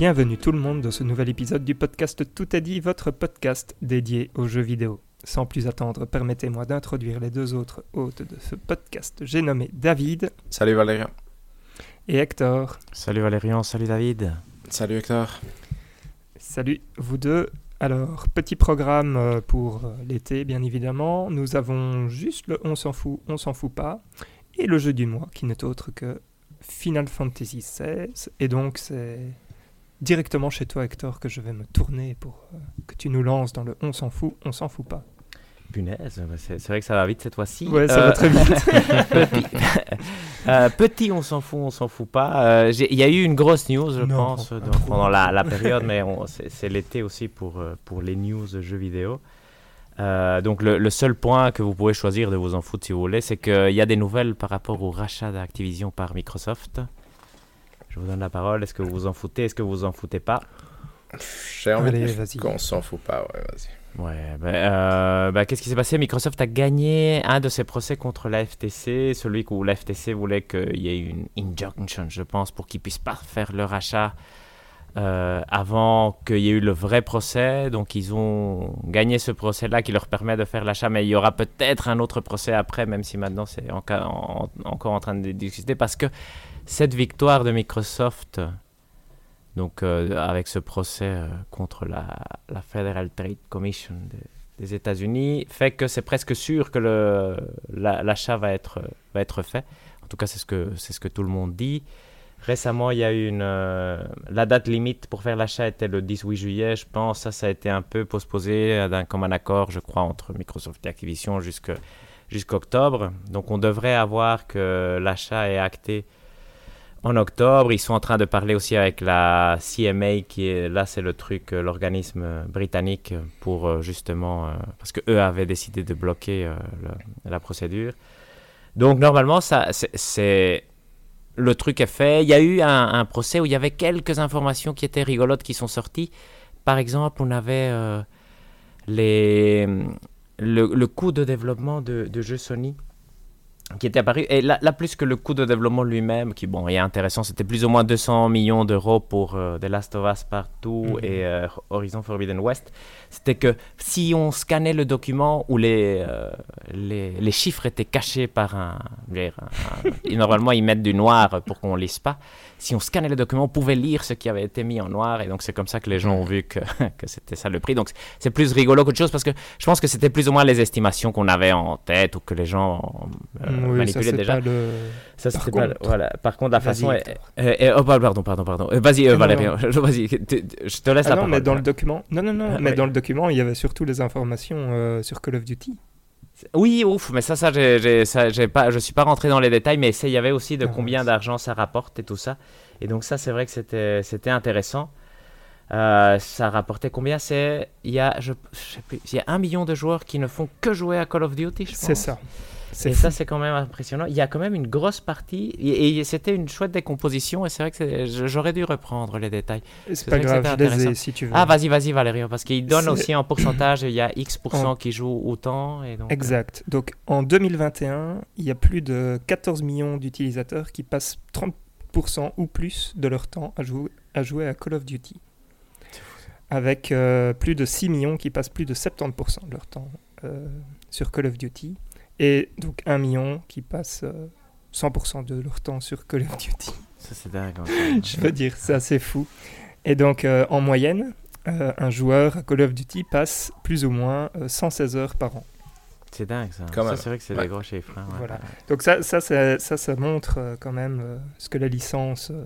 Bienvenue tout le monde dans ce nouvel épisode du podcast Tout est dit, votre podcast dédié aux jeux vidéo. Sans plus attendre, permettez-moi d'introduire les deux autres hôtes de ce podcast. J'ai nommé David. Salut Valérian. Et Hector. Salut Valérian, salut David. Salut Hector. Salut vous deux. Alors, petit programme euh, pour euh, l'été, bien évidemment. Nous avons juste le On s'en fout, on s'en fout pas. Et le jeu du mois, qui n'est autre que Final Fantasy XVI. Et donc, c'est directement chez toi, Hector, que je vais me tourner pour euh, que tu nous lances dans le On s'en fout, on s'en fout pas. Punaise, c'est vrai que ça va vite cette fois-ci. Ouais, ça va très vite. petit, euh, petit, on s'en fout, on s'en fout pas. Il y a eu une grosse news, je Non, pense, dans- pendant la, la période, mais c'est l'été aussi pour, euh, pour les news jeux vidéo. Euh, donc le, le seul point que vous pouvez choisir de vous en foutre si vous voulez, c'est qu'il y a des nouvelles par rapport au rachat d'Activision par Microsoft. Je vous donne la parole. Est-ce que vous vous en foutez? Est-ce que vous vous en foutez pas? J'ai envie Allez, de vas-y. dire qu'on s'en fout pas, ouais, vas-y. Ouais, ben, euh, ben, qu'est-ce qui s'est passé? Microsoft a gagné un de ses procès contre la FTC, celui où la FTC voulait qu'il y ait une injunction, je pense, pour qu'ils puissent pas faire leur achat euh, avant qu'il y ait eu le vrai procès. Donc ils ont gagné ce procès-là qui leur permet de faire l'achat, mais il y aura peut-être un autre procès après, même si maintenant c'est en- encore en train de discuter, parce que cette victoire de Microsoft, donc euh, avec ce procès euh, contre la, la Federal Trade Commission des, États-Unis, fait que c'est presque sûr que le- la- l'achat va être, va être fait. En tout cas, c'est ce, que, ce que tout le monde dit. Récemment, il y a eu une. euh, la date limite pour faire l'achat était le 18 juillet, je pense. Ça, ça a été un peu postposé euh, d'un commun accord, je crois, entre Microsoft et Activision jusqu'octobre. Donc, on devrait avoir que l'achat est acté en octobre. Ils sont en train de parler aussi avec la CMA, qui est là, c'est le truc, euh, l'organisme euh, britannique, pour euh, justement. parce que eux avaient décidé de bloquer la procédure. Donc, normalement, ça, c'est- le truc est fait. Il y a eu un, procès où il y avait quelques informations qui étaient rigolotes qui sont sorties. Par exemple, on avait les, le, le coût de développement de, de jeux Sony qui était apparu. Et là, là, plus que le coût de développement lui-même, qui bon, est intéressant, c'était plus ou moins 200 millions d'euros pour euh, The Last of Us Partout Mhm. et euh, Horizon Forbidden West. C'était que si on scannait le document où les, euh, les, les chiffres étaient cachés par un. et normalement, ils mettent du noir pour qu'on ne lise pas. Si on scannait le document, on pouvait lire ce qui avait été mis en noir. Et donc, c'est comme ça que les gens ont vu que, que c'était ça le prix. Donc, c'est plus rigolo qu'autre chose parce que je pense que c'était plus ou moins les estimations qu'on avait en tête ou que les gens euh, oui, ça manipulaient c'est déjà. pas le. Ça, c'était pas- contre- voilà. Par contre, la façon. est- euh, euh, oh, pardon, pardon, pardon. Euh, Vas-y, euh. Je- Vas-y, je te laisse Ah la non, parole. mais dans le document. Non, non, non. Ah, mais oui. dans le document, il y avait surtout les informations euh, sur Call of Duty. Oui, ouf, mais ça, ça, j'ai, ça, pas, je suis pas rentré dans les détails, mais ça, il y avait aussi de Ah, combien d'argent ça rapporte et tout ça. Et donc ça, c'est vrai que c'était, c'était intéressant. Euh, ça rapportait combien? C'est il y a, je, je sais plus, il y a un million de joueurs qui ne font que jouer à Call of Duty, je pense. C'est ça. Et fou. ça, c'est quand même impressionnant. Il y a quand même une grosse partie, et, et c'était une chouette décomposition, et c'est vrai que j'aurais dû reprendre les détails. C'est pas grave, je les ai si tu veux. Ah, vas-y, vas-y, Valérian, parce qu'il donne aussi en pourcentage, il y a X% En- qui jouent autant. Et donc, euh, Exact. Donc en 2021, il y a plus de 14 millions d'utilisateurs qui passent 30% ou plus de leur temps à jouer à, jouer à Call of Duty. Avec euh, plus de 6 millions qui passent plus de 70% de leur temps euh, sur Call of Duty. Et donc 1 million qui passent euh, 100% de leur temps sur Call of Duty. Ça, c'est dingue. hein. Je veux dire, c'est assez fou. Et donc, euh, en moyenne, euh, un joueur à Call of Duty passe plus ou moins euh, 116 heures par an. C'est dingue, ça. Ça, c'est vrai que c'est Ouais. des gros chiffres. hein, ouais. Voilà. Donc ça, ça, ça, ça, ça montre euh, quand même euh, ce que la licence euh,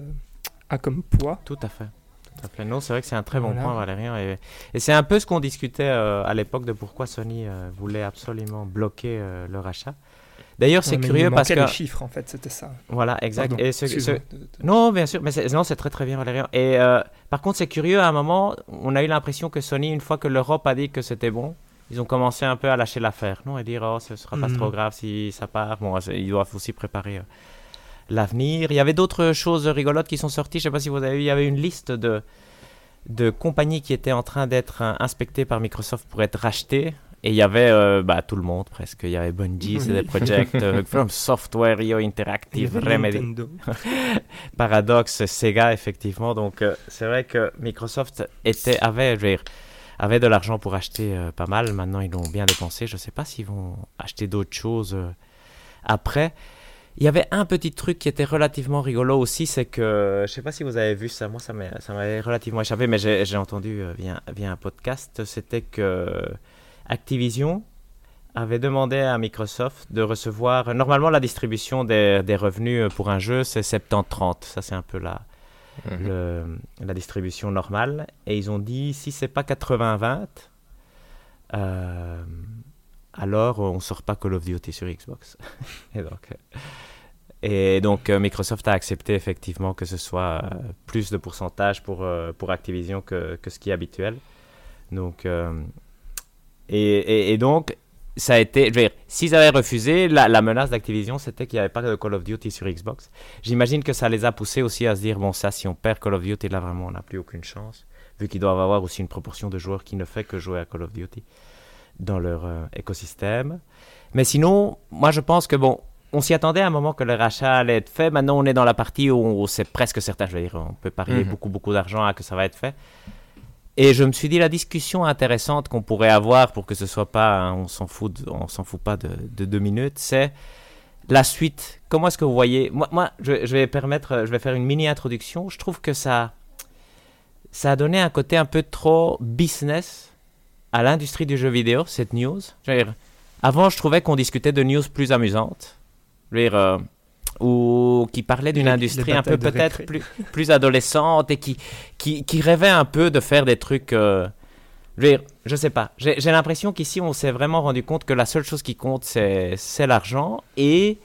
a comme poids. Tout à fait. À c'est vrai que c'est un très bon Voilà. point, Valérian. Et, et c'est un peu ce qu'on discutait euh, à l'époque de pourquoi Sony euh, voulait absolument bloquer euh, leur achat. D'ailleurs, c'est curieux parce que... les chiffres, en fait, c'était ça. Voilà, exact. Pardon, Et ce- ce- excuse-moi de- de- Non, bien sûr, mais non, c'est très très bien, Valérian. Et euh, par contre, c'est curieux, à un moment, on a eu l'impression que Sony, une fois que l'Europe a dit que c'était bon, ils ont commencé un peu à lâcher l'affaire, non Et dire, oh, ce sera pas Mhm. trop grave si ça part. Bon, ils doivent aussi préparer l'avenir. Il y avait d'autres choses rigolotes qui sont sorties, je sais pas si vous avez vu, il y avait une liste de, de compagnies qui étaient en train d'être euh, inspectées par Microsoft pour être rachetées. Et il y avait euh, bah, tout le monde presque. Il y avait Bungie, CD Projekt, euh, From Software, Rio Interactive, Remedy, Paradox, Sega, effectivement. Donc euh, c'est vrai que Microsoft était, avait, avait de l'argent pour acheter pas mal. Maintenant, ils l'ont bien dépensé. Je ne sais pas s'ils vont acheter d'autres choses après. Il y avait un petit truc qui était relativement rigolo aussi, c'est que, je ne sais pas si vous avez vu ça, moi ça m'avait relativement échappé, mais j'ai entendu via, via, un podcast, c'était que Activision avait demandé à Microsoft de recevoir. Normalement, la distribution des, revenus pour un jeu, c'est 70-30. Ça, c'est un peu la, mhm. la distribution normale. Et ils ont dit si c'est pas 80-20, euh, alors on sort pas Call of Duty sur Xbox. et donc. Euh, euh, Microsoft a accepté effectivement que ce soit plus de pourcentage pour, Activision que, ce qui est habituel. Donc et, donc, ça a été. Je veux dire, s'ils avaient refusé, la, menace d'Activision, c'était qu'il n'y avait pas de Call of Duty sur Xbox. J'imagine que ça les a poussés aussi à se dire bon, ça, si on perd Call of Duty, là, vraiment, on n'a plus aucune chance. Vu qu'ils doivent avoir aussi une proportion de joueurs qui ne fait que jouer à Call of Duty dans leur euh, écosystème. Mais sinon, moi, je pense que bon. On s'y attendait à un moment que le rachat allait être fait. Maintenant, on est dans la partie où, c'est presque certain. Je veux dire, on peut parier mhm. beaucoup, beaucoup d'argent à que ça va être fait. Et je me suis dit, la discussion intéressante qu'on pourrait avoir pour que ce soit pas, on s'en fout, on s'en fout pas de, deux minutes, c'est la suite. Comment est-ce que vous voyez? Moi, moi je, vais permettre, je vais faire une mini introduction. Je trouve que ça, ça a donné un côté un peu trop business à l'industrie du jeu vidéo, cette news. avant, je trouvais qu'on discutait de news plus amusantes. Je veux dire, euh, ou qui parlait d'une industrie un peu peut-être plus, plus adolescente et qui, qui, qui, rêvait un peu de faire des trucs... Euh, je, je sais pas, j'ai l'impression qu'ici on s'est vraiment rendu compte que la seule chose qui compte c'est l'argent et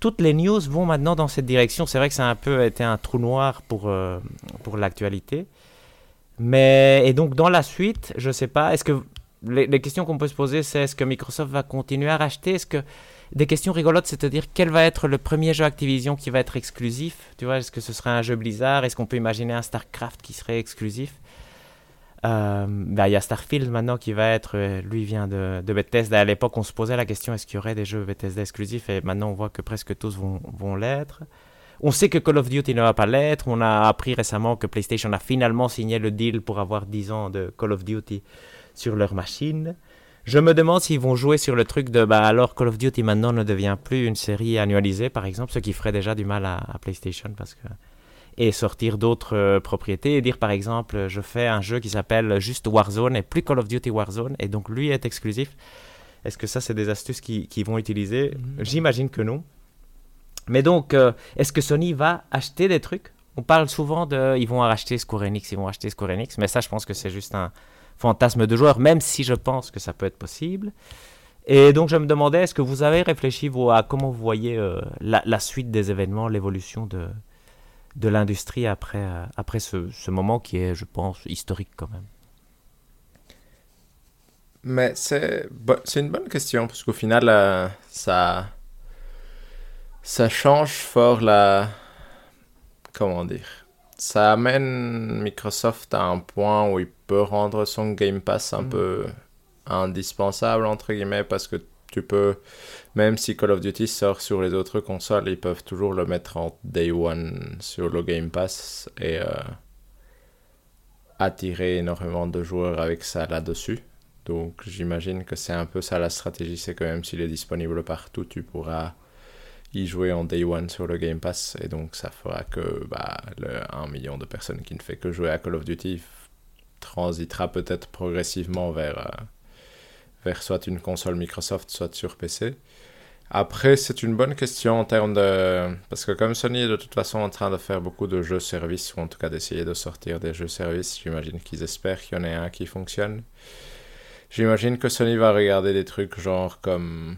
toutes les news vont maintenant dans cette direction. C'est vrai que ça a un peu été un trou noir pour, euh, pour l'actualité. Mais, et donc dans la suite, je sais pas, est-ce que les, questions qu'on peut se poser c'est est-ce que Microsoft va continuer à racheter? Est-ce que des questions rigolotes, c'est-à-dire quel va être le premier jeu Activision qui va être exclusif? Tu vois, est-ce que ce serait un jeu Blizzard? Est-ce qu'on peut imaginer un StarCraft qui serait exclusif? Euh, bah, Il y a Starfield maintenant qui va être, euh, lui vient de, de Bethesda. À l'époque, on se posait la question est-ce qu'il y aurait des jeux Bethesda exclusifs? Et maintenant, on voit que presque tous vont, vont l'être. On sait que Call of Duty ne va pas l'être. On a appris récemment que PlayStation a finalement signé le deal pour avoir 10 ans de Call of Duty sur leur machine. Je me demande s'ils vont jouer sur le truc de bah alors Call of Duty maintenant ne devient plus une série annualisée par exemple, ce qui ferait déjà du mal à, PlayStation parce que et sortir d'autres euh, propriétés et dire par exemple je fais un jeu qui s'appelle juste Warzone et plus Call of Duty Warzone et donc lui est exclusif. Est-ce que ça c'est des astuces qui, qui vont utiliser? Mhm. J'imagine que non. Mais donc euh, est-ce que Sony va acheter des trucs? On parle souvent de ils vont acheter Square Enix, ils vont acheter Square Enix, mais ça je pense que c'est juste un fantasme de joueur, même si je pense que ça peut être possible. Et donc je me demandais, est-ce que vous avez réfléchi vous, à comment vous voyez euh, la, suite des événements, l'évolution de, de l'industrie après, euh, après ce, ce, moment qui est, je pense, historique quand même? Mais c'est une bonne question, parce qu'au final, ça, ça change fort la... Comment dire ça amène Microsoft à un point où il peut rendre son Game Pass un mm. peu indispensable, entre guillemets, parce que tu peux, même si Call of Duty sort sur les autres consoles, ils peuvent toujours le mettre en Day One sur le Game Pass et euh, attirer énormément de joueurs avec ça là-dessus. Donc j'imagine que c'est un peu ça la stratégie, c'est que même s'il est disponible partout, tu pourras y jouer en day one sur le Game Pass et donc ça fera que bah, le 1 million de personnes qui ne fait que jouer à Call of Duty transitera peut-être progressivement vers, euh, vers soit une console Microsoft, soit sur PC. Après, c'est une bonne question en termes de... Parce que comme Sony est de toute façon en train de faire beaucoup de jeux services, ou en tout cas d'essayer de sortir des jeux services, j'imagine qu'ils espèrent qu'il y en ait un qui fonctionne. J'imagine que Sony va regarder des trucs genre comme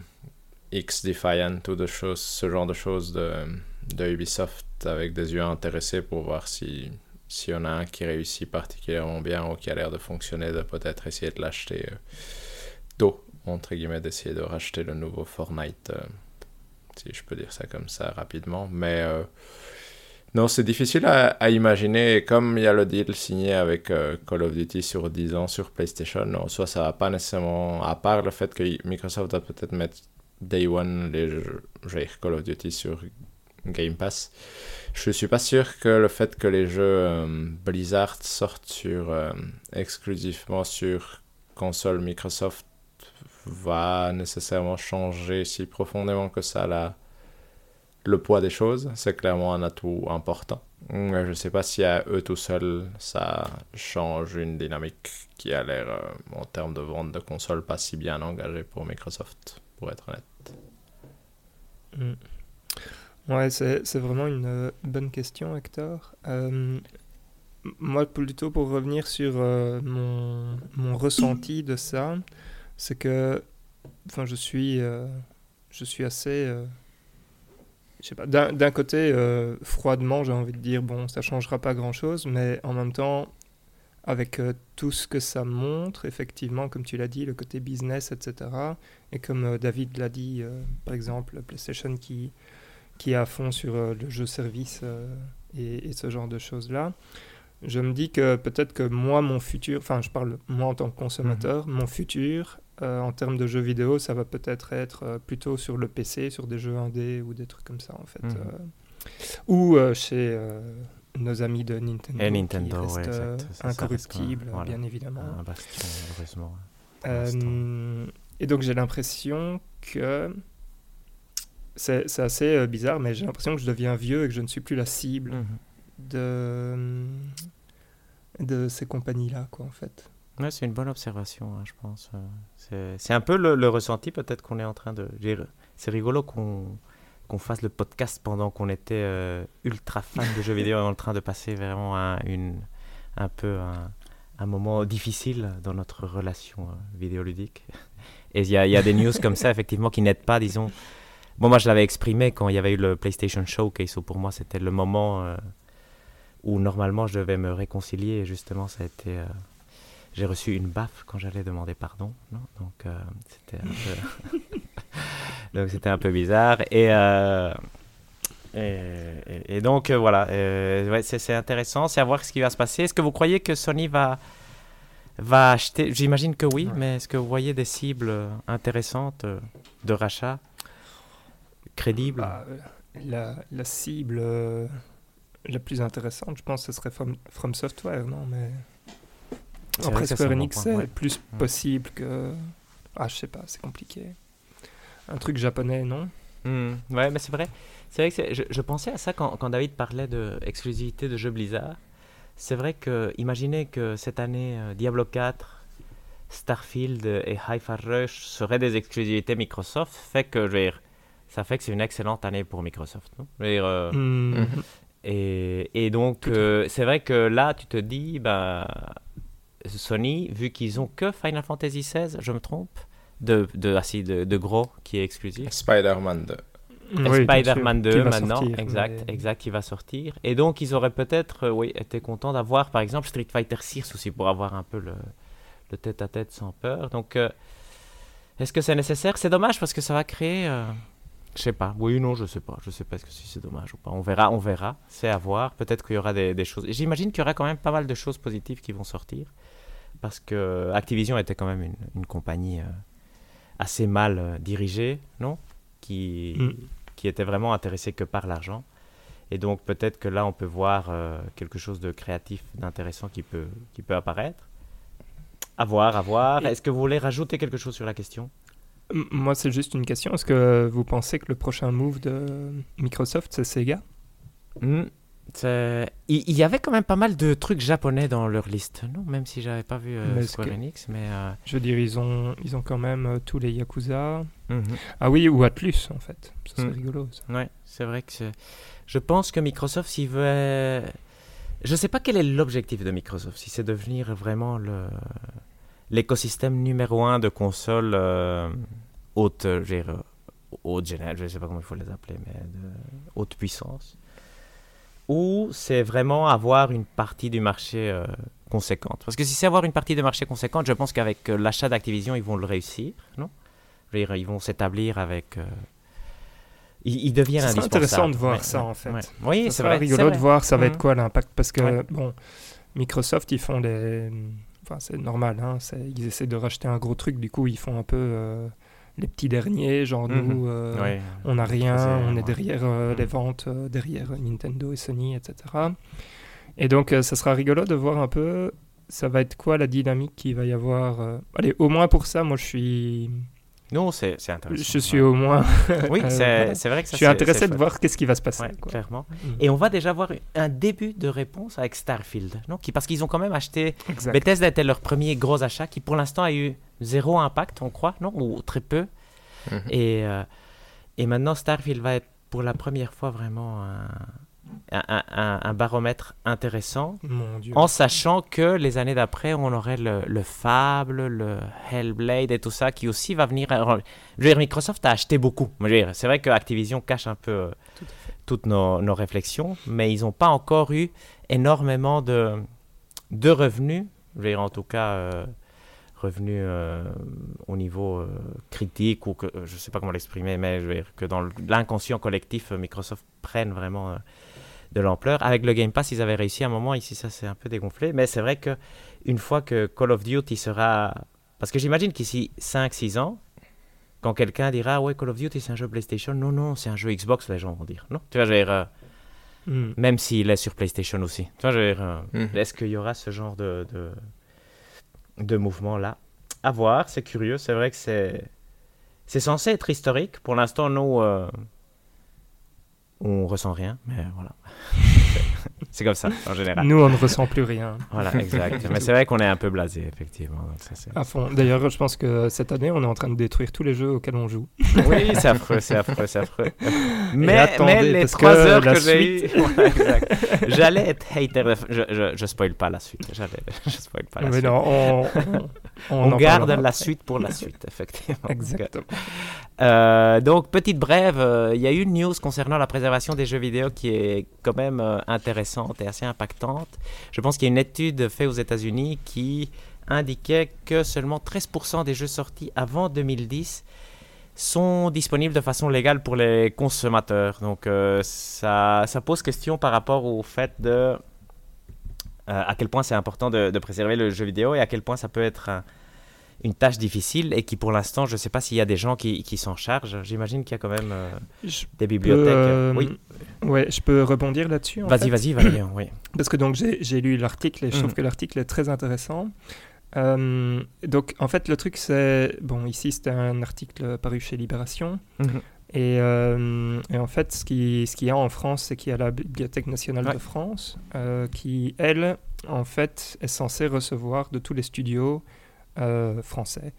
X Defiant ou de choses, ce genre de choses de, de Ubisoft avec des yeux intéressés pour voir si s'il y a un qui réussit particulièrement bien ou qui a l'air de fonctionner, de peut-être essayer de l'acheter euh, d'eau, entre guillemets, d'essayer de racheter le nouveau Fortnite, euh, si je peux dire ça comme ça rapidement. Mais, euh, Non, c'est difficile à, imaginer. Comme il y a le deal signé avec euh, Call of Duty sur 10 ans sur PlayStation, en soit ça va pas nécessairement, à part le fait que Microsoft va peut-être mettre Day One les jeux, Call of Duty sur Game Pass. Je suis pas sûr que le fait que les jeux euh, Blizzard sortent euh, exclusivement sur console Microsoft va nécessairement changer si profondément que ça la, le poids des choses. C'est clairement un atout important. Je ne sais pas si à eux tout seuls, ça change une dynamique qui a l'air, euh, en termes de vente de consoles, pas si bien engagée pour Microsoft, pour être honnête. Mm. Ouais, c'est vraiment une euh, bonne question, Hector. Euh, moi, plutôt pour revenir sur euh, mon, mon, ressenti de ça, c'est que enfin, je, suis, je suis assez. d'un côté, froidement, j'ai envie de dire, bon, ça changera pas grand chose, mais en même temps, avec tout ce que ça montre, effectivement, comme tu l'as dit, le côté business, etc. Et comme David l'a dit, par exemple, PlayStation qui qui est à fond sur euh, le jeu service euh, et, ce genre de choses-là, je me dis que peut-être que moi, mon futur, enfin je parle moi en tant que consommateur, mhm. mon futur euh, en termes de jeux vidéo, ça va peut-être être plutôt sur le PC, sur des jeux indés ou des trucs comme ça en fait. Mhm. ou chez nos amis de Nintendo, et Nintendo qui restent incorruptibles, bien évidemment. et donc j'ai l'impression que c'est assez euh, bizarre, mais j'ai l'impression que je deviens vieux et que je ne suis plus la cible mhm. de, de ces compagnies-là, quoi, en fait. Ouais, c'est une bonne observation, hein, je pense. Euh. C'est un peu le, ressenti, peut-être qu'on est en train de. C'est rigolo qu'on qu'on fasse le podcast pendant qu'on était euh, ultra fan de jeux vidéo en train de passer vraiment un, une, un peu un, moment difficile dans notre relation vidéoludique. Et il y, a des news comme ça, effectivement, qui n'aident pas, disons, Bon, moi, je l'avais exprimé quand il y avait eu le PlayStation Showcase, où pour moi, c'était le moment euh, où normalement je devais me réconcilier. Et justement, ça a été. Euh, j'ai reçu une baffe quand j'allais demander pardon. Donc, euh, c'était un peu. donc, c'était un peu bizarre. Et. Et, donc voilà, ouais, c'est intéressant, c'est à voir ce qui va se passer. Est-ce que vous croyez que Sony va, va acheter? J'imagine que oui, mais est-ce que vous voyez des cibles intéressantes de rachat crédible bah, la, la, cible euh, la plus intéressante, je pense, ce serait From, Software, non Mais après Square Enix, c'est plus possible que. Ah, je sais pas, c'est compliqué. Un truc japonais, non? Hmm, Ouais, mais c'est vrai. C'est vrai que je, je, pensais à ça quand, quand David parlait d'exclusivité de, de jeux Blizzard. C'est vrai que, imaginez que cette année, euh, Diablo 4, Starfield et Hi-Fi Rush seraient des exclusivités Microsoft, fait que, je vais ça fait que c'est une excellente année pour Microsoft. Non? Euh, mhm. et, et, donc, euh, c'est vrai que là, tu te dis, bah, Sony, vu qu'ils ont que Final Fantasy XVI, je me trompe, de, de, ah, de, de, gros qui est exclusif. Spider-Man 2. Spider-Man 2 maintenant, exact, exact, qui va sortir. Et donc, ils auraient peut-être euh, oui, été contents d'avoir, par exemple, Street Fighter 6 aussi pour avoir un peu le, le tête-à-tête sans peur. Donc, est-ce que c'est nécessaire? C'est dommage parce que ça va créer je sais pas. Oui, non, je sais pas. Je sais pas si c'est dommage ou pas. On verra, on verra. C'est à voir. Peut-être qu'il y aura des, des choses. J'imagine qu'il y aura quand même pas mal de choses positives qui vont sortir. Parce que Activision était quand même une, une compagnie euh, assez mal euh, dirigée, non? Qui, mm. qui était vraiment intéressée que par l'argent. Et donc peut-être que là, on peut voir euh, quelque chose de créatif, d'intéressant qui peut, qui peut apparaître. À voir, à voir. Est-ce que vous voulez rajouter quelque chose sur la question? Moi, c'est juste une question. Est-ce que vous pensez que le prochain move de Microsoft, c'est Sega? Hmm, Il y avait quand même pas mal de trucs japonais dans leur liste, non? Même si j'avais pas vu euh, Square Enix, mais... Euh, je veux dire, ils ont, ils ont quand même euh, tous les Yakuza. Mhm. Ah oui, ou Atlus, en fait. C'est hmm. rigolo, ça. Ouais, c'est vrai que... Je pense que Microsoft, s'il veut... Je sais pas quel est l'objectif de Microsoft, si c'est devenir vraiment le l'écosystème numéro un de consoles euh, haute, euh, je haute générale, je ne sais pas comment il faut les appeler, mais de haute puissance, ou c'est vraiment avoir une partie du marché euh, conséquente? Parce que si c'est avoir une partie du marché conséquente, je pense qu'avec l'achat d'Activision, ils vont le réussir, non? Ils vont s'établir avec il, il devient C'est indispensable. intéressant de voir Ouais, ça, ouais, en fait. ouais. Oui, c'est vrai. rigolo c'est de vrai. voir ça va être Mhm. quoi l'impact parce que bon Microsoft ils font des enfin c'est normal hein, c'est- ils essaient de racheter un gros truc du coup ils font un peu euh, les petits derniers genre Mhm. nous euh, Ouais. on n'a rien on est derrière euh, Mhm. les ventes euh, derrière Nintendo et Sony etc et donc ça sera rigolo de voir un peu ça va être quoi la dynamique qu'il va y avoir allez au moins pour ça moi je suis Non, c'est c'est intéressant. je suis au moins Oui, euh, c'est vrai que je ça suis c'est- intéressé de voir qu'est-ce qui va se passer Ouais, quoi. clairement. Mhm. Et on va déjà voir un début de réponse avec Starfield, non Qui- Parce qu'ils ont quand même acheté. Exact. Bethesda était leur premier gros achat qui, pour l'instant, a eu zéro impact, on croit, non Ou très peu. Mhm. Et, euh, et maintenant, Starfield va être pour la première fois vraiment un, un- un- un- un baromètre intéressant. mon dieu En sachant que les années d'après, on aurait le, le Fable, le Hellblade et tout ça qui aussi va venir. alors, Je veux dire, Microsoft a acheté beaucoup. Je veux dire, C'est vrai que Activision cache un peu euh, toutes nos, nos réflexions, mais ils n'ont pas encore eu énormément de, de revenus. Je veux dire, en tout cas, euh, revenus euh, au niveau euh, critique ou que euh, je ne sais pas comment l'exprimer, mais je veux dire que dans l'inconscient collectif, euh, Microsoft prenne vraiment. De l'ampleur. Avec le Game Pass, ils avaient réussi à un moment, ici ça s'est un peu dégonflé, mais c'est vrai que une fois que Call of Duty sera... Parce que j'imagine qu'ici 5-6 ans, quand quelqu'un dira ouais Call of Duty c'est un jeu PlayStation, non non c'est un jeu Xbox, les gens vont dire non. Tu vois, je veux dire, euh, Mhm. même s'il est sur PlayStation aussi. Tu vois, je veux dire, euh, Mhm. est-ce qu'il y aura ce genre de, de, de mouvement là À voir, c'est curieux, c'est vrai que c'est... C'est censé être historique. Pour l'instant, nous, euh, on ressent rien, mais voilà. c'est comme ça, en général. Nous, on ne ressent plus rien. Voilà, exact. Mais c'est vrai qu'on est un peu blasé, effectivement. donc ça, c'est- À fond. D'ailleurs, je pense que cette année, on est en train de détruire tous les jeux auxquels on joue. Oui, c'est affreux, c'est affreux, c'est affreux. Mais, attendez, mais les trois heures que j'ai eues... Voilà. J'allais être hater. Je, je, je spoil pas la suite. J'allais... Je spoil pas la Mais suite. non, on, on, garde la suite pour la suite, effectivement. Exactement. Euh, donc, petite brève, euh, il y a eu une news concernant la préservation des jeux vidéo qui est quand même euh, intéressante et assez impactante. Je pense qu'il y a une étude faite aux États-Unis qui indiquait que seulement 13% des jeux sortis avant 2010 sont disponibles de façon légale pour les consommateurs. Donc, euh, ça, ça pose question par rapport au fait de euh, à quel point c'est important de, de préserver le jeu vidéo et à quel point ça peut être un- une tâche difficile et qui pour l'instant, je ne sais pas s'il y a des gens qui, qui s'en chargent. J'imagine qu'il y a quand même euh, des peux, bibliothèques. euh, Oui, Ouais, je peux rebondir là-dessus. vas-y, vas-y, vas-y. oui. Parce que donc j'ai lu l'article et je trouve Mhm. que l'article est très intéressant. Euh, donc en fait le truc c'est bon ici c'était un article paru chez Libération Mhm. et, euh, et en fait ce qui ce qu'il y a en France c'est qu'il y a la Bibliothèque nationale Ouais. de France euh, qui elle en fait est censée recevoir de tous les studios euh, français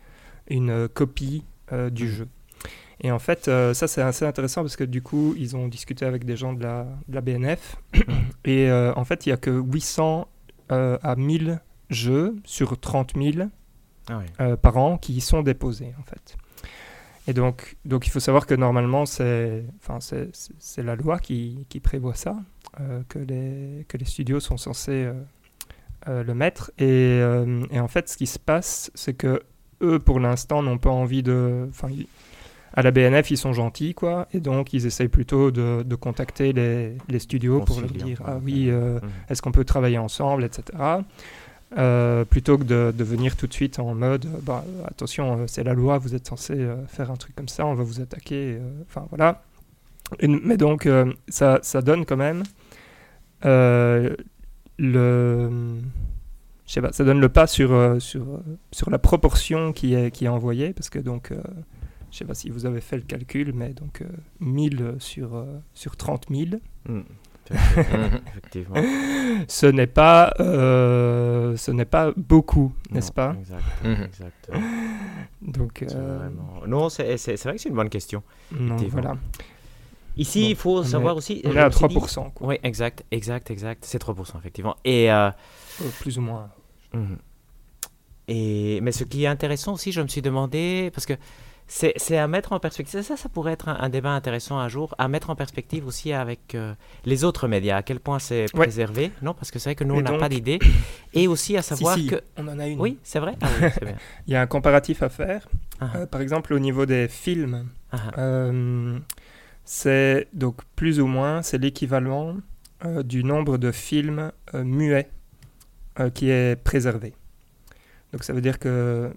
une euh, copie euh, du Mhm. jeu. Et en fait, euh, ça c'est assez intéressant parce que du coup, ils ont discuté avec des gens de la, de la BNF. et euh, en fait, il n'y a que 800 euh, à 1000 jeux sur 30 000 Ah oui. euh, par an qui y sont déposés en fait. Et donc, donc il faut savoir que normalement c'est, la loi qui, qui prévoit ça, euh, que les que les studios sont censés euh, le mettre. Et, euh, et en fait, ce qui se passe, c'est que eux pour l'instant n'ont pas envie de, enfin à la BNF ils sont gentils quoi, et donc ils essayent plutôt de, de contacter les, les studios pour leur dire ah oui. euh, Mhm. est-ce qu'on peut travailler ensemble, etc. Plutôt que de, de venir tout de suite en mode, bah, attention, c'est la loi, vous êtes censé faire un truc comme ça, on va vous attaquer. Enfin voilà. Et- mais donc ça, ça donne quand même le, je sais pas, ça donne le pas sur euh, sur euh, sur la proportion qui est qui est envoyée parce que donc euh, je sais pas si vous avez fait le calcul, mais donc euh, 1000 sur euh, sur 30 000. Mhm. Mhm. Effectivement. ce n'est pas, euh, ce n'est pas beaucoup, n'est-ce pas? Exact. Mhm. exact. Donc, euh, vraiment- Non, c'est c'est- c'est vrai que c'est une bonne question. non, voilà. Ici, il faut savoir est- aussi. On est à suis dit- 3%, quoi, Oui, exact, exact, exact. C'est 3%, effectivement. Et. euh, euh, plus ou moins. Mhm. Et, mais ce qui est intéressant aussi, je me suis demandé, parce que c'est à mettre en perspective, ça, ça pourrait être un, un débat intéressant un jour, à mettre en perspective aussi avec euh, les autres médias, à quel point c'est Ouais. préservé, non? Parce que c'est vrai que nous, Et on n'a donc- pas d'idée. Et aussi à savoir si, si, que... on en a une. Oui, c'est vrai? Ah oui, c'est bien. Il y a un comparatif à faire. Ah, Euh, par exemple, au niveau des films, ah, euh, c'est donc plus ou moins, c'est l'équivalent euh, du nombre de films euh, muets euh, qui est préservé. Donc ça veut dire que,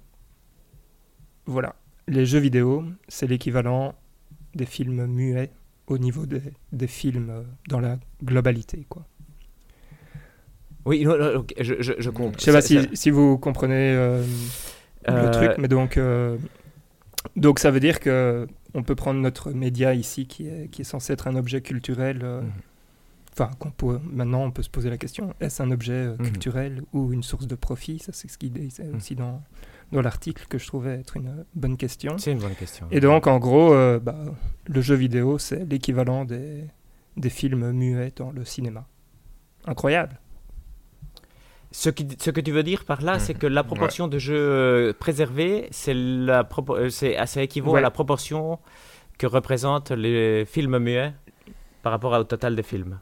voilà, les jeux vidéo, c'est l'équivalent des films muets au niveau des, des films dans la globalité, quoi. Oui, non, non, ok, je, je, je comprends. Je sais pas si, si vous comprenez le truc, mais donc, donc ça veut dire que on peut prendre notre média ici, qui est, qui est censé être un objet culturel. euh, Mhm. Enfin, peut- maintenant, on peut se poser la question est-ce un objet euh, Mhm. culturel ou une source de profit? Ça, c'est ce qu'il disait Mhm. aussi dans, dans l'article que je trouvais être une euh, bonne question. C'est une bonne question. Et donc, en gros, euh, bah, le jeu vidéo, c'est l'équivalent des, des films muets dans le cinéma. Incroyable. Ce, qui, ce que tu veux dire par là, Mhm. c'est que la proportion de jeux euh, préservés, c'est propo- euh, c'est ça équivaut Ouais. à la proportion que représentent les films muets par rapport au total des films.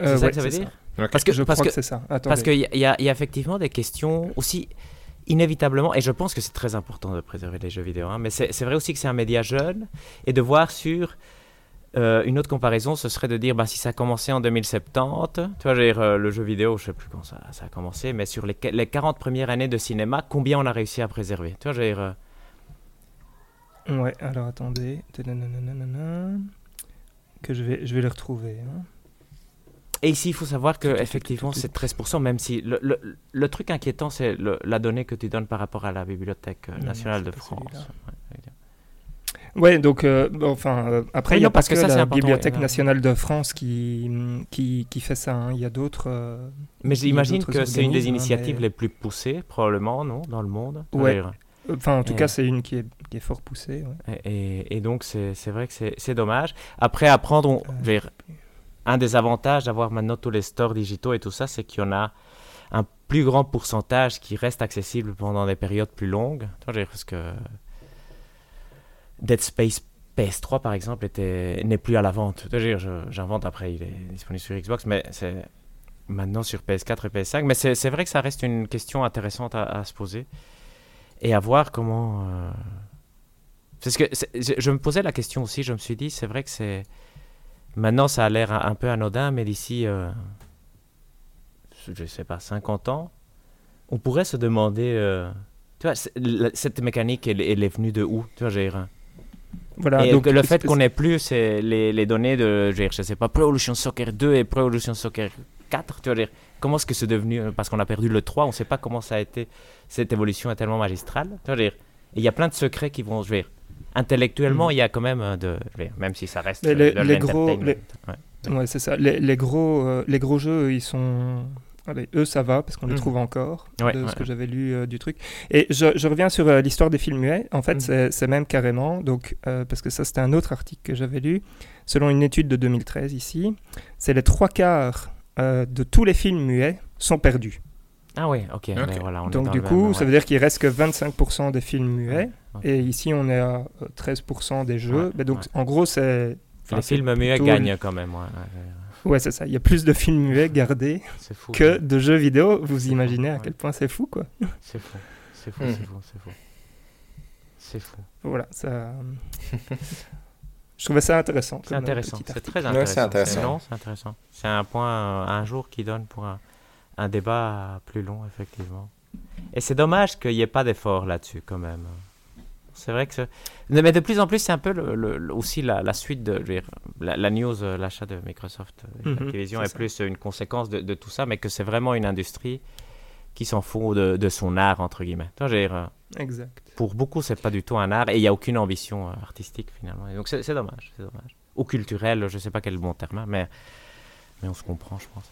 C'est Euh, ça ouais, que ça veut dire? Parce que Je parce crois que que, c'est ça. Attendez. parce qu'il y, a- il y a- il y a effectivement des questions aussi inévitablement, et je pense que c'est très important de préserver les jeux vidéo, hein, mais c'est c'est vrai aussi que c'est un média jeune, et de voir sur euh, une autre comparaison, ce serait de dire bah, si ça a commencé en 2070, tu vois, dire, euh, le jeu vidéo, je sais plus quand ça, ça a commencé, mais sur les, les 40 premières années de cinéma, combien on a réussi à préserver? Tu vois, dire, euh, Ouais, alors attendez. Que je vais, je vais les retrouver. hein. Et ici, il faut savoir que effectivement, c'est 13%, même si le, le, le truc inquiétant, c'est le- la donnée que tu donnes par rapport à la Bibliothèque euh, Non, non, nationale de France. Ouais, donc, euh, bon, enfin, euh, après, Oui, il y a non, pas parce que, que ça, c'est la Bibliothèque ouais, nationale de France qui, qui, qui fait ça. hein. Il y a d'autres. euh, Mais j'imagine que c'est une des hein, initiatives mais- les plus poussées, probablement, non, dans le monde. Ouais. dire. Enfin, en tout Et- cas, c'est une qui est, qui est fort poussée. ouais. Et, et- et donc, c'est c'est vrai que c'est c'est dommage. Après, apprendre, on- Euh, un des avantages d'avoir maintenant tous les stores digitaux et tout ça, c'est qu'il y en a un plus grand pourcentage qui reste accessible pendant des périodes plus longues. Tu vois, je veux dire, parce que Dead Space PS3, par exemple, n'est plus à la vente. J'invente après, il est disponible sur Xbox, mais c'est maintenant sur PS4 et PS5. Mais c'est vrai que ça reste une question intéressante à, se poser et à voir comment. euh, Parce que je, me posais la question aussi, je me suis dit, c'est vrai que c'est. Maintenant, ça a l'air un, peu anodin, mais d'ici, euh, je sais pas, 50 ans, on pourrait se demander. euh, tu vois, cette mécanique, elle, est venue de où? Tu vois, Voilà, et donc, le fait qu'on ait plus c'est les, les données de, je, je sais pas, Pro Evolution Soccer 2 et Pro Evolution Soccer 4, tu veux dire, comment est-ce que c'est devenu, euh, parce qu'on a perdu le 3, on sait pas comment ça a été, cette évolution est tellement magistrale, tu veux dire, et il y a plein de secrets qui vont, je veux dire, intellectuellement, Mhm. il y a quand même euh, de, dire, même si ça reste euh, les- de les gros- les- Ouais. Ouais, c'est ça. Les, les gros, euh, les gros jeux, ils sont. Allez, eux, ça va parce qu'on les Mhm. trouve encore Ouais, de ouais, ce que j'avais lu euh, du truc. Et je, je reviens sur euh, l'histoire des films muets. En fait, Mhm. c'est- c'est même carrément, donc, euh, parce que ça, c'était un autre article que j'avais lu, selon une étude de 2013 ici, c'est les trois quarts euh, de tous les films muets sont perdus. Ah oui, ok, mais Ok. voilà, on est donc, du coup, même- ça veut dire qu'il reste que 25% des films muets. Et ici, on est à euh, 13% des jeux. Ouais, Mais donc, ouais. en gros, c'est. les films muets gagnent quand même, ouais, ouais, ouais. Ouais, c'est ça. Il y a plus de films muets gardés fou. que de jeux vidéo. Vous imaginez fou, à ouais. quel point c'est fou, quoi. C'est fou, c'est fou, Mhm. c'est fou, c'est fou. C'est fou. Voilà, ça. Je trouvais ça intéressant. C'est euh, intéressant, c'est très Ouais, intéressant. c'est intéressant. non, c'est intéressant. C'est un point, euh, un jour qui donne pour un, un débat plus long, effectivement. Et c'est dommage qu'il n'y ait pas d'effort là-dessus, quand même. C'est vrai que. c'est- Mais de plus en plus, c'est un peu le- le- le- aussi la, la suite de. la, la news, euh, l'achat de Microsoft Mhm, Activision est ça. plus une conséquence de, de tout ça, mais que c'est vraiment une industrie qui s'en fout de, de son art, entre guillemets. Dire, euh, Exact. pour beaucoup, c'est pas du tout un art et il n'y a aucune ambition artistique finalement. Et donc c'est c'est dommage, c'est dommage. Ou culturel, je sais pas quel est le bon terme, hein, mais, mais on se comprend, je pense.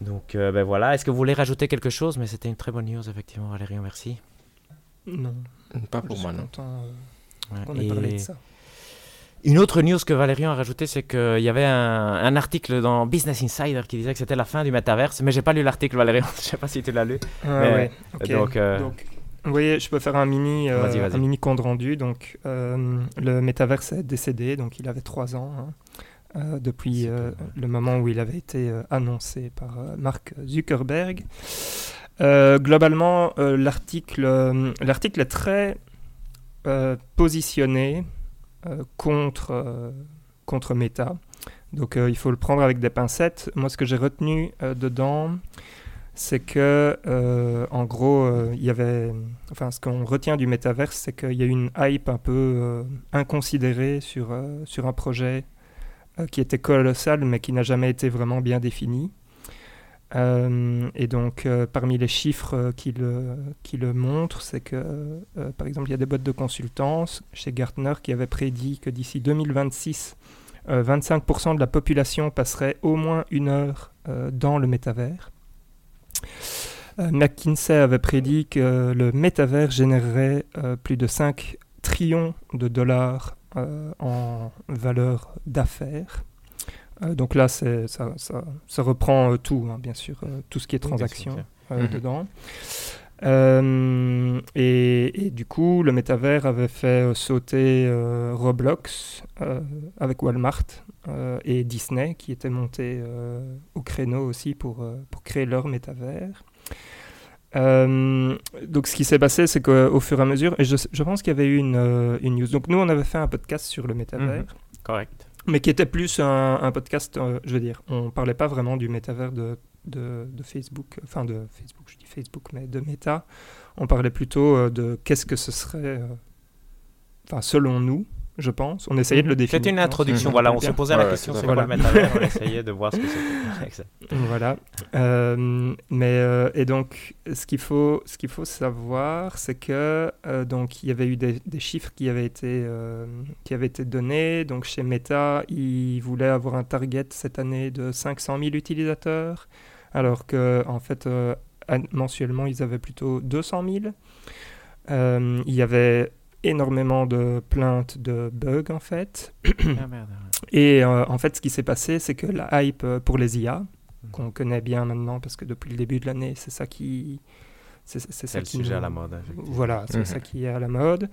Donc euh, ben voilà, est-ce que vous voulez rajouter quelque chose? Mais c'était une très bonne news, effectivement, Valérie, merci. Non. Pas je pour suis moi, non. content, euh, Ouais, qu'on ait parlé de ça. Une autre news que Valérian a rajouté, c'est qu'il y avait un, un article dans Business Insider qui disait que c'était la fin du métaverse, mais j'ai pas lu l'article, Valérian. Je sais pas si tu l'as lu. Ah, Mais, ouais, ok. donc, euh, Donc, vous voyez, je peux faire un mini, euh, Vas-y, vas-y. un mini compte rendu. Donc, euh, le métaverse est décédé, donc il avait trois ans hein, euh, depuis euh, le moment où il avait été euh, annoncé par euh, Mark Zuckerberg. Euh, globalement, euh, l'article, euh, l'article est très positionné contre, contre Meta. Donc il faut le prendre avec des pincettes. Moi, ce que j'ai retenu dedans, c'est que, en gros, il y avait. Enfin, ce qu'on retient du métaverse, c'est qu'il y a une hype un peu inconsidérée sur un projet qui était colossal, mais qui n'a jamais été vraiment bien défini. Euh, et donc, euh, parmi les chiffres euh, qui, le, qui le montrent, c'est que, par exemple, il y a des boîtes de consultance chez Gartner qui avaient prédit que d'ici 2026, 25% de la population passerait au moins une heure dans le métavers. McKinsey avait prédit que le métavers générerait plus de 5 trillions de dollars en valeur d'affaires. Euh, donc là, ça, ça, reprend euh, tout, hein, bien sûr, euh, tout ce qui est transaction mhm. dedans. Et, du coup, le métavers avait fait sauter Roblox avec Walmart et Disney qui étaient montés au créneau aussi pour, pour créer leur métavers. donc, ce qui s'est passé, c'est qu'au fur et à mesure, et je, je pense qu'il y avait eu une, une, news. Donc, nous, on avait fait un podcast sur le métavers. Mhm. Correct mais qui était plus un, podcast, euh, je veux dire, on parlait pas vraiment du métavers de, de, Facebook, enfin de Facebook, je dis Facebook, mais de Meta. On parlait plutôt euh, de qu'est-ce que ce serait, euh, enfin selon nous, je pense. On essayait de le définir. C'était une introduction, voilà. On se posait la question, c'est quoi le métavers On essayait de voir ce que c'était. voilà. Euh, mais, euh, et donc, ce qu'il faut, ce qu'il faut savoir, c'est que euh, donc il y avait eu des, des chiffres qui avaient, été, qui avaient été donnés. Donc, chez Meta, ils voulaient avoir un target cette année de 500 000 utilisateurs, alors que en fait, mensuellement, ils avaient plutôt 200 000. il y avait énormément de plaintes de bugs en fait. Ah, et euh, en fait, ce qui s'est passé, c'est que la hype euh, pour les IA, mhm. qu'on connaît bien maintenant parce que depuis le début de l'année, c'est ça qui. C'est ça le qui sujet à la mode. Voilà, c'est ça mhm. qui est à la mode.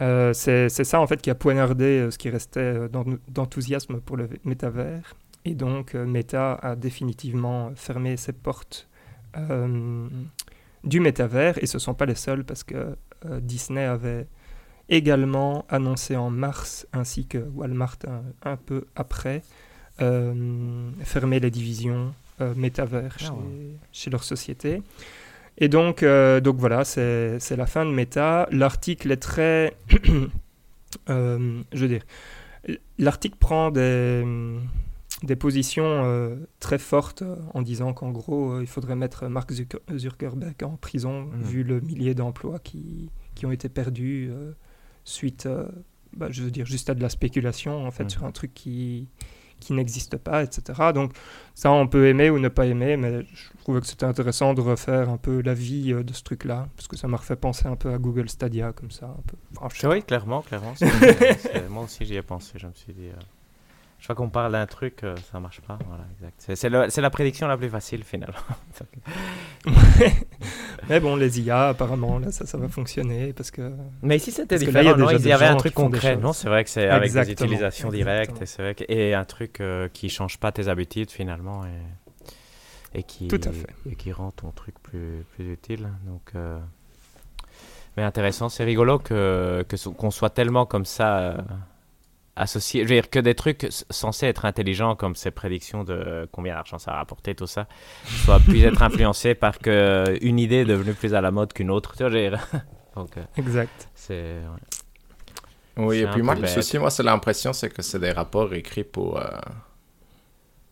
Euh, c'est ça en fait qui a poignardé ce qui restait d'enthousiasme pour le métavers. Et donc, Meta a définitivement fermé ses portes du métavers. Et ce ne sont pas les seuls parce que Disney avait également annoncé en mars, ainsi que Walmart un, peu après, euh, fermer les divisions euh, métavers ah chez, leur société. Et donc, euh, donc voilà, c'est la fin de Meta. L'article est très... je veux dire, l'article prend des, des positions très fortes en disant qu'en gros, il faudrait mettre Mark Zuckerberg en prison, mmh. vu le millier d'emplois qui, qui, ont été perdus suite, euh, bah, je veux dire, juste à de la spéculation, en fait, sur mhm. un truc qui, qui n'existe pas, etc. Donc ça, on peut aimer ou ne pas aimer, mais je trouvais que c'était intéressant de refaire un peu la vie euh, de ce truc-là, parce que ça m'a refait penser un peu à Google Stadia, comme ça. Un peu. oui, clairement, clairement. moi aussi, j'y ai pensé. Je me suis dit... Euh, chaque fois qu'on parle d'un truc, euh, ça marche pas. Voilà, exact. C'est la prédiction la plus facile finalement. Mais bon, les IA, apparemment, là, ça, ça va fonctionner parce que. Mais ici, c'était différent. non, il y avait un truc concret. Non, c'est vrai que c'est avec des utilisations directes et c'est vrai que... et un truc euh, qui change pas tes habitudes finalement et, et qui Tout à fait. et qui rend ton truc plus plus utile. Donc. Euh, mais intéressant, c'est rigolo que qu'on soit tellement comme ça associé, je veux dire que des trucs censés être intelligents comme ces prédictions de combien d'argent ça va rapporter, tout ça, soient plus être influencés par que une idée est devenue plus à la mode qu'une autre. Tu vois, Donc, euh, exact. C'est. Oui, et puis moi, le souci, moi, c'est l'impression, c'est que c'est des rapports écrits pour. Euh,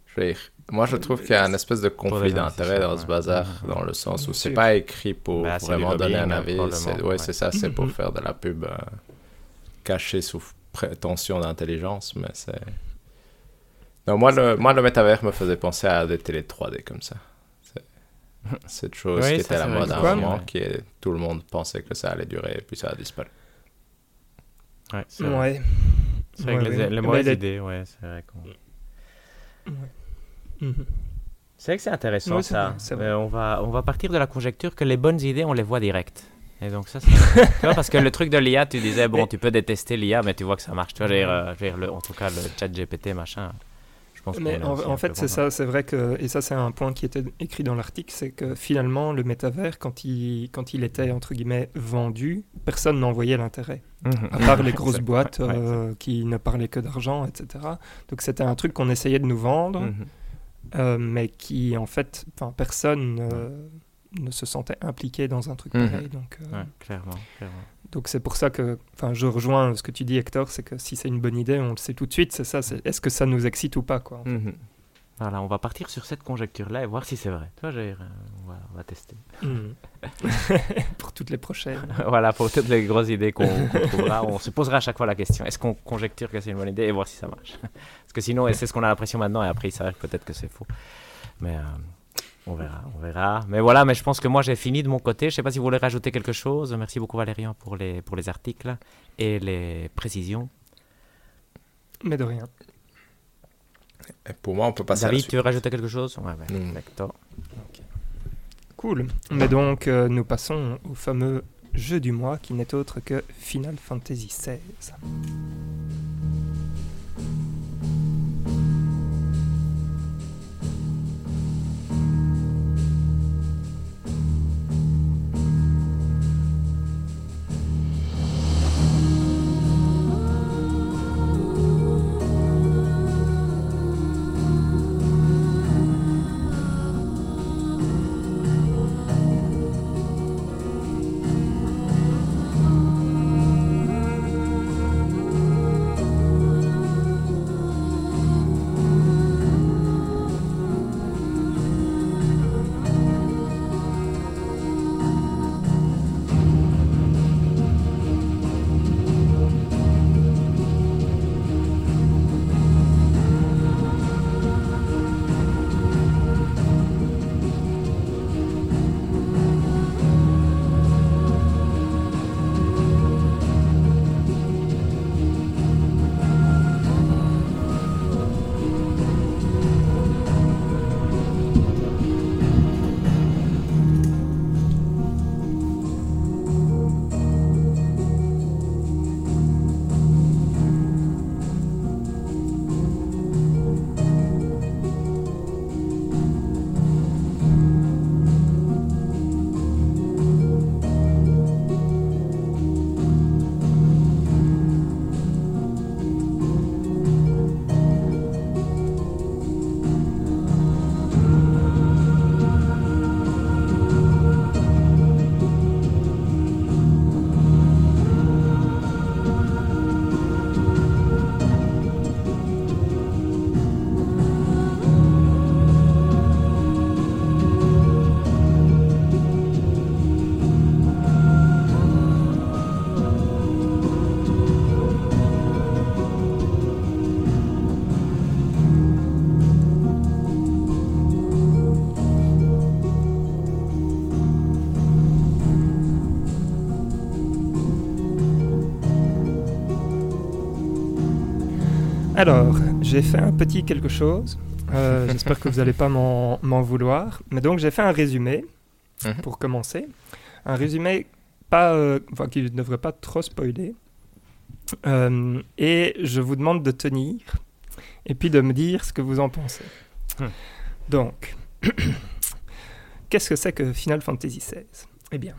je veux dire, moi, je trouve qu'il y a un espèce de conflit d'intérêt dans ce bazar, dans le sens où c'est pas écrit pour bah, vraiment donner un avis. Oui, c'est ça, c'est pour faire de la pub euh, cachée sous prétention d'intelligence, mais c'est. Non, moi le, moi, le métavers me faisait penser à des télé 3D comme ça. Cette chose qui était à la mode à un moment, qui tout le monde pensait que ça allait durer, et puis ça a disparu. Ouais, c'est vrai. Que les, les mauvaises idées, ouais, c'est vrai qu'on. Mhm. C'est vrai que c'est intéressant ça. Euh, on, va, on va partir de la conjecture que les bonnes idées, on les voit direct. Et donc ça, tu vois, parce que le truc de l'IA, tu disais, bon, tu peux détester l'IA, mais tu vois que ça marche. Tu vois, euh, le, en tout cas, le chat GPT, machin, Je pense Mais en, fait, c'est ça, c'est vrai que, et ça, c'est un point qui était écrit dans l'article, c'est que finalement, le métavers, quand il, quand il était entre guillemets vendu, personne n'en voyait l'intérêt, Mhm. à part les grosses C'est- boîtes ouais, ouais, euh, qui ne parlaient que d'argent, etc. Donc c'était un truc qu'on essayait de nous vendre, Mhm. euh, mais qui, en fait, enfin, personne euh, ne se sentait impliqué dans un truc Mhm. pareil. Donc, euh, Ouais, clairement, clairement. donc c'est pour ça que, enfin, je rejoins ce que tu dis, Hector, c'est que si c'est une bonne idée, on le sait tout de suite. C'est ça. Est-ce que ça nous excite ou pas, quoi Mhm. Voilà, on va partir sur cette conjecture-là et voir si c'est vrai. Toi, Jair, euh, on va, on va tester. Hmm. pour toutes les prochaines. voilà, pour toutes les grosses idées qu'on qu'on trouvera, on se posera à chaque fois la question est-ce qu'on conjecture que c'est une bonne idée et voir si ça marche? Parce que sinon, c'est ce qu'on a l'impression maintenant, et après, il s'avère peut-être que c'est faux. Mais euh, on verra, on verra. Mais voilà, mais je pense que moi, j'ai fini de mon côté. Je sais pas si vous voulez rajouter quelque chose. Merci beaucoup, Valérian, pour les, pour les articles et les précisions. Mais de rien. Et pour moi, on peut passer à la David, suite. tu veux rajouter quelque chose? Ouais, ouais, Non. Hector. Cool. Mais donc, euh, nous passons au fameux jeu du mois qui n'est autre que Final Fantasy XVI. Alors, j'ai fait un petit quelque chose. Euh, J'espère que vous n'allez pas m'en vouloir. Mais donc, j'ai fait un résumé Mhm. pour commencer. Un résumé pas, euh, qui ne devrait pas trop spoiler. Euh, et je vous demande de tenir et puis de me dire ce que vous en pensez. Hmm. Donc, qu'est-ce que c'est que Final Fantasy XVI Eh bien,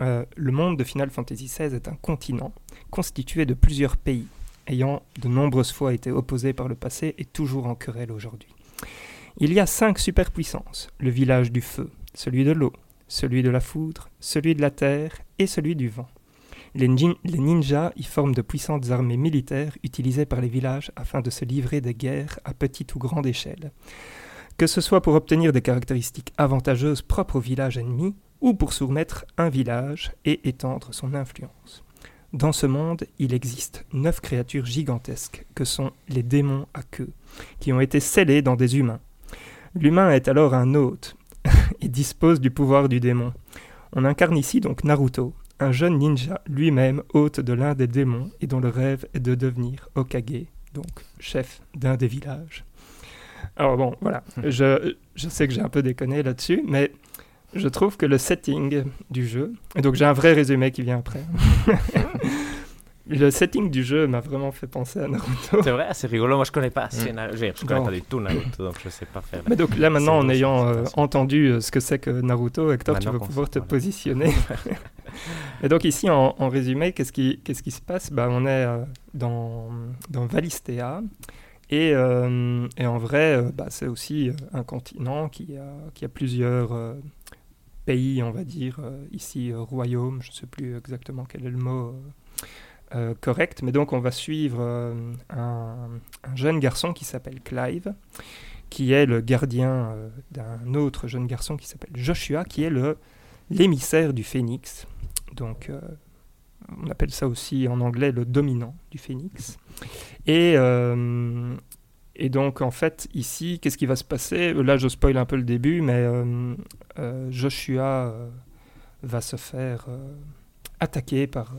le monde de Final Fantasy XVI est un continent constitué de plusieurs pays, ayant de nombreuses fois été opposés par le passé et toujours en querelle aujourd'hui. Il y a cinq superpuissances, le village du feu, celui de l'eau, celui de la foudre, celui de la terre et celui du vent. Les ninjas y forment de puissantes armées militaires utilisées par les villages afin de se livrer des guerres à petite ou grande échelle. Que ce soit pour obtenir des caractéristiques avantageuses propres au village ennemi ou pour soumettre un village et étendre son influence. Dans ce monde, il existe neuf créatures gigantesques que sont les démons à queue, qui ont été scellés dans des humains. L'humain est alors un hôte et dispose du pouvoir du démon. On incarne ici donc Naruto, un jeune ninja lui-même hôte de l'un des démons et dont le rêve est de devenir Okage, donc chef d'un des villages. Alors bon, voilà, je, je sais que j'ai un peu déconné là-dessus, mais je trouve que le setting du jeu, et donc j'ai un vrai résumé qui vient après, le setting du jeu m'a vraiment fait penser à Naruto. C'est vrai, c'est rigolo. Moi, je connais pas assez Mm. Naruto. Je connais Non. pas du tout Naruto, donc je sais pas faire. Mais donc là maintenant, en ayant euh, entendu euh, ce que c'est que Naruto, Hector, tu vas pouvoir te voilà. positionner. Et donc ici, en, en résumé, qu'est-ce qui, qu'est-ce qui se passe? Bah, On est euh, dans, dans Valistea. Et, euh, et en vrai, bah, c'est aussi un continent qui a, qui a plusieurs euh, pays, on va dire, euh, ici, euh, royaumes, je ne sais plus exactement quel est le mot euh, correct, mais donc on va suivre un, un jeune garçon qui s'appelle Clive, qui est le gardien d'un autre jeune garçon qui s'appelle Joshua, qui est le l'émissaire du phénix. Donc, on appelle ça aussi en anglais le dominant du phénix. Et, et donc, en fait, ici, qu'est-ce qui va se passer? Là, je spoil un peu le début, mais euh, euh, Joshua euh, va se faire attaquer par,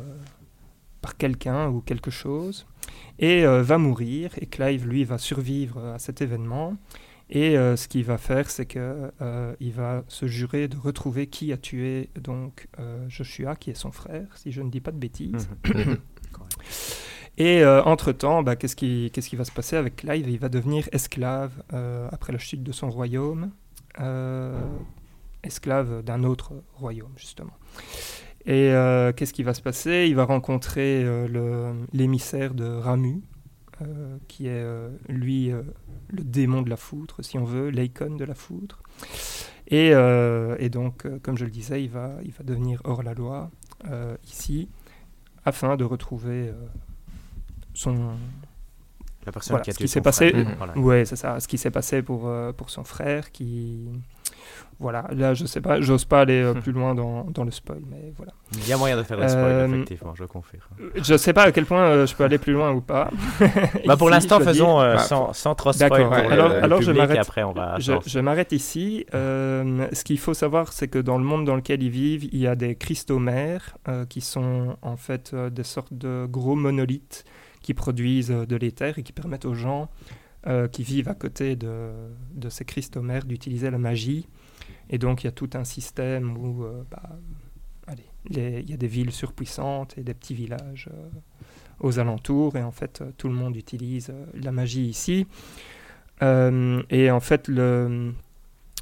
par quelqu'un ou quelque chose et va mourir. Et Clive, lui, va survivre à cet événement. Et ce qu'il va faire, c'est euh, il va se jurer de retrouver qui a tué donc Joshua, qui est son frère, si je ne dis pas de bêtises. Et euh, entre-temps, bah, qu'est-ce qui, va se passer avec Clive? Il va devenir esclave euh, après la chute de son royaume, euh, esclave d'un autre royaume, justement. Et qu'est-ce qui va se passer? Il va rencontrer l'émissaire de Ramu, qui est, lui, le démon de la foudre, si on veut, l'icône de la foudre. Et, donc, comme je le disais, il va, devenir hors-la-loi euh, ici, afin de retrouver son, La personne Voilà, qui a ce qui s'est passé- frère. Voilà. Ouais, c'est ça. Ce qui s'est passé pour, euh, pour son frère, qui. Voilà, là, je sais pas, j'ose pas aller euh, Hmm. plus loin dans, dans le spoil, mais voilà. Il y a moyen de faire des spoils, Euh, effectivement, je confirme. Je sais pas à quel point euh, je peux aller plus loin ou pas. Bah pour l'instant, faisons euh, Bah, sans, sans trop spoil D'accord, pour ouais. le- Alors- le alors je m'arrête. et après on va... Je, non, je m'arrête ici. Euh, ce qu'il faut savoir, c'est que dans le monde dans lequel ils vivent, il y a des cristaux mères euh, qui sont en fait euh, des sortes de gros monolithes qui produisent euh, de l'éther et qui permettent aux gens euh, qui vivent à côté de, de ces cristaux mères d'utiliser la magie. Et donc il y a tout un système où euh, bah, allez, il y a des villes surpuissantes et des petits villages aux alentours. Et en fait, tout le monde utilise la magie ici. Et en fait, le,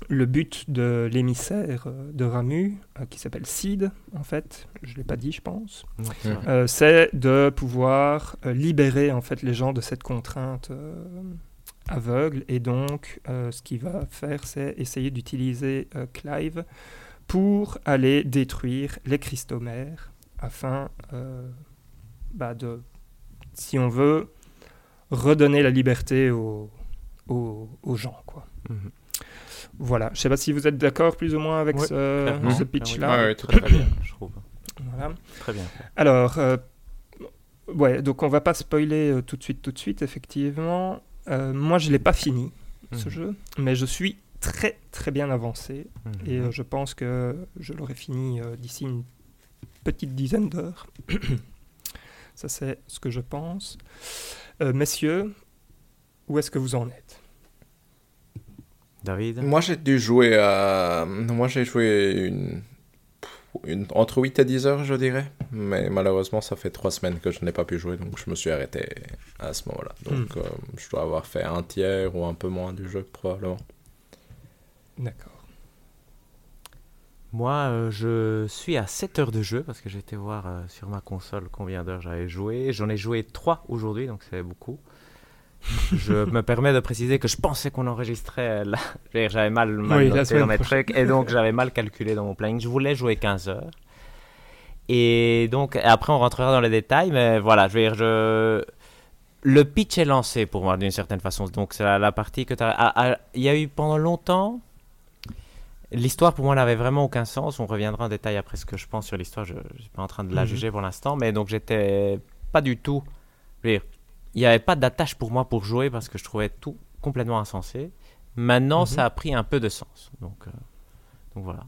le but de l'émissaire euh, de Ramu, euh, qui s'appelle Sid, en fait, je ne l'ai pas dit, je pense, euh, c'est de pouvoir euh, libérer en fait les gens de cette contrainte euh, aveugle. Et donc, euh, ce qu'il va faire, c'est essayer d'utiliser euh, Clive pour aller détruire les cristaux mères afin euh, bah, de, si on veut, redonner la liberté aux, aux, aux gens, quoi. Mhm. Voilà, je sais pas si vous êtes d'accord plus ou moins avec Ouais, ce, clairement. pitch-là. Ouais, ouais, tout à Très bien, je trouve. Voilà. Très bien. Alors, euh, ouais, donc on va pas spoiler euh, tout de suite, tout de suite, effectivement. Euh, moi, je l'ai pas fini, ce Mhm. jeu, mais je suis très, très bien avancé. Mhm. Et euh, je pense que je l'aurai fini euh, d'ici une petite dizaine d'heures. Ça, c'est ce que je pense. Euh, messieurs, où est-ce que vous en êtes? David? Moi, j'ai dû jouer à. Moi, j'ai joué une... une- entre 8 et 10 heures, je dirais. Mais malheureusement, ça fait 3 semaines que je n'ai pas pu jouer, donc je me suis arrêté à ce moment-là. Donc, euh, je dois avoir fait un tiers ou un peu moins du jeu, probablement. D'accord. Moi, euh, je suis à 7 heures de jeu parce que j'ai été voir euh, sur ma console combien d'heures j'avais joué. J'en ai joué 3 aujourd'hui, donc c'est beaucoup. Je me permets de préciser que je pensais qu'on enregistrait veux dire, J'avais mal, mal Oui, la noté semaine dans mes trucs et donc j'avais mal calculé dans mon planning. Je voulais jouer 15 heures. Et donc, après, on rentrera dans les détails, mais voilà, je veux dire, je. Le pitch est lancé pour moi d'une certaine façon. Donc, c'est la, la partie que tu as. Il y a eu pendant longtemps. L'histoire pour moi n'avait vraiment aucun sens. On reviendra en détail après ce que je pense sur l'histoire. Je ne suis pas en train de la Mhm. juger pour l'instant, mais donc j'étais pas du tout. je veux dire, il n'y avait pas d'attache pour moi pour jouer parce que je trouvais tout complètement insensé. Maintenant, Mhm. ça a pris un peu de sens. Donc, euh, donc voilà.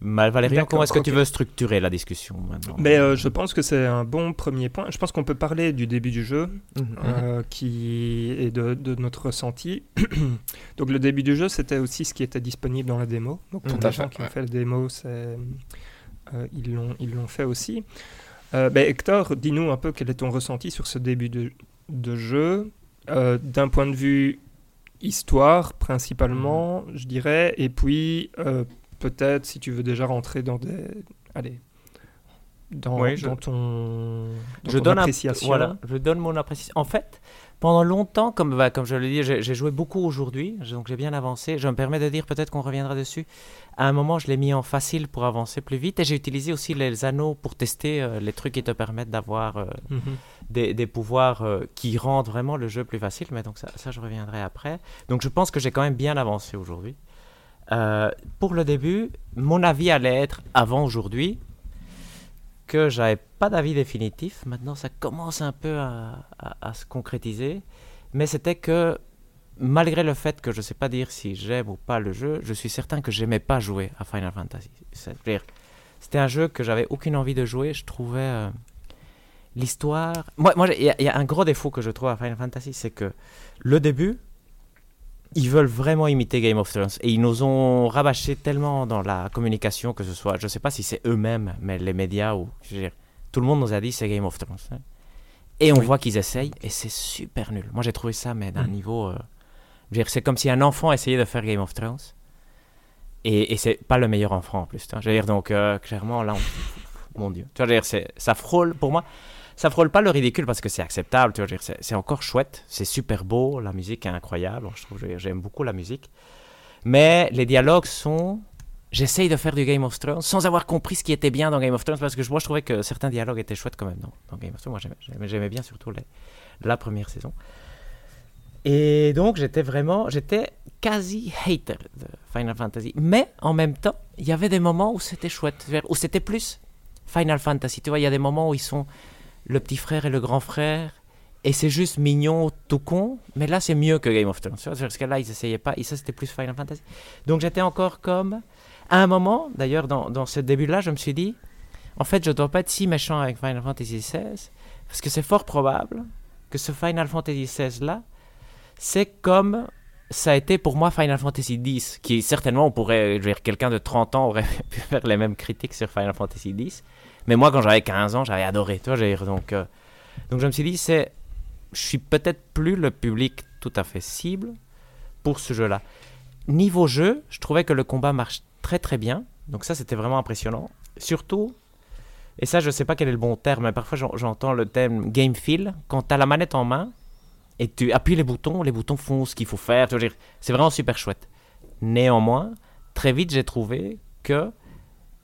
Mal Valérian, comment est-ce que tu veux structurer la discussion maintenant Mais euh, je pense que c'est un bon premier point. Je pense qu'on peut parler du début du jeu, Mhm. euh, qui est de, de notre ressenti. Donc le début du jeu, c'était aussi ce qui était disponible dans la démo. Donc pour Tout à les gens qui ont ouais. fait la démo, c'est, euh, ils l'ont ils l'ont fait aussi. Euh, ben, Hector, dis-nous un peu quel est ton ressenti sur ce début de, de jeu, euh, d'un point de vue histoire principalement, je dirais, et puis euh, peut-être si tu veux déjà rentrer dans des... Allez, dans, Oui, je- dans ton, dans je ton donne appréciation. Voilà, je donne mon appréciation. En fait, pendant longtemps, comme, bah, comme je le dis, j'ai joué beaucoup aujourd'hui, donc j'ai bien avancé. Je me permets de dire, peut-être qu'on reviendra dessus. À un moment, je l'ai mis en facile pour avancer plus vite et j'ai utilisé aussi les anneaux pour tester euh, les trucs qui te permettent d'avoir euh, Mhm. des, des pouvoirs euh, qui rendent vraiment le jeu plus facile. Mais donc ça, ça, je reviendrai après. Donc je pense que j'ai quand même bien avancé aujourd'hui. Pour le début, mon avis allait être avant aujourd'hui que j'avais pas d'avis définitif. Maintenant, ça commence un peu à, se concrétiser. Mais c'était que, malgré le fait que je sais pas dire si j'aime ou pas le jeu, je suis certain que j'aimais pas jouer à Final Fantasy. C'est-à-dire, C'était un jeu que j'avais aucune envie de jouer. Je trouvais euh, l'histoire. Moi, moi, il y, a- il y a un gros défaut que je trouve à Final Fantasy, c'est que le début, ils veulent vraiment imiter Game of Thrones et ils nous ont rabâché tellement dans la communication que ce soit, je sais pas si c'est eux-mêmes, mais les médias ou je veux dire, tout le monde nous a dit c'est Game of Thrones. hein. Et on Oui. voit qu'ils essayent et c'est super nul. Moi j'ai trouvé ça mais d'un Mhm. niveau, euh, c'est comme si un enfant essayait de faire Game of Thrones et, et c'est pas le meilleur enfant en plus. Je veux dire donc euh, clairement là, on- mon Dieu, tu vois, je veux dire, ça frôle pour moi. Ça frôle pas le ridicule parce que c'est acceptable, tu vois, c'est- encore chouette, c'est super beau, la musique est incroyable, je trouve, j'aime beaucoup la musique. Mais les dialogues sont. J'essaye de faire du Game of Thrones sans avoir compris ce qui était bien dans Game of Thrones parce que moi je trouvais que certains dialogues étaient chouettes quand même dans, Game of Thrones. Moi j'aimais- bien surtout la première saison. Et donc j'étais vraiment. J'étais quasi hater de Final Fantasy. Mais en même temps, il y avait des moments où c'était chouette, où c'était plus Final Fantasy. Tu vois, il y a des moments où ils sont le petit frère et le grand frère et c'est juste mignon, tout con, mais là c'est mieux que Game of Thrones, parce que là ils essayaient pas, et ça c'était plus Final Fantasy. Donc j'étais encore comme, à un moment, d'ailleurs dans, dans ce début-là, je me suis dit, en fait je dois pas être si méchant avec Final Fantasy XVI, parce que c'est fort probable que ce Final Fantasy XVI là, c'est comme ça a été pour moi Final Fantasy X, qui certainement on pourrait, je veux dire, quelqu'un de 30 ans aurait pu faire les mêmes critiques sur Final Fantasy X, mais moi quand j'avais 15 ans j'avais adoré, dire, donc... euh, donc je me suis dit, c'est, je suis peut-être plus le public tout à fait cible pour ce jeu-là. Niveau jeu, je trouvais que le combat marche très très bien. Donc ça, c'était vraiment impressionnant. Surtout, et ça, je sais pas quel est le bon terme, mais parfois j'en- j'entends le terme game feel. Quand tu as la manette en main et tu appuies les boutons, les boutons font ce qu'il faut faire. C'est vraiment super chouette. Néanmoins, très vite, j'ai trouvé que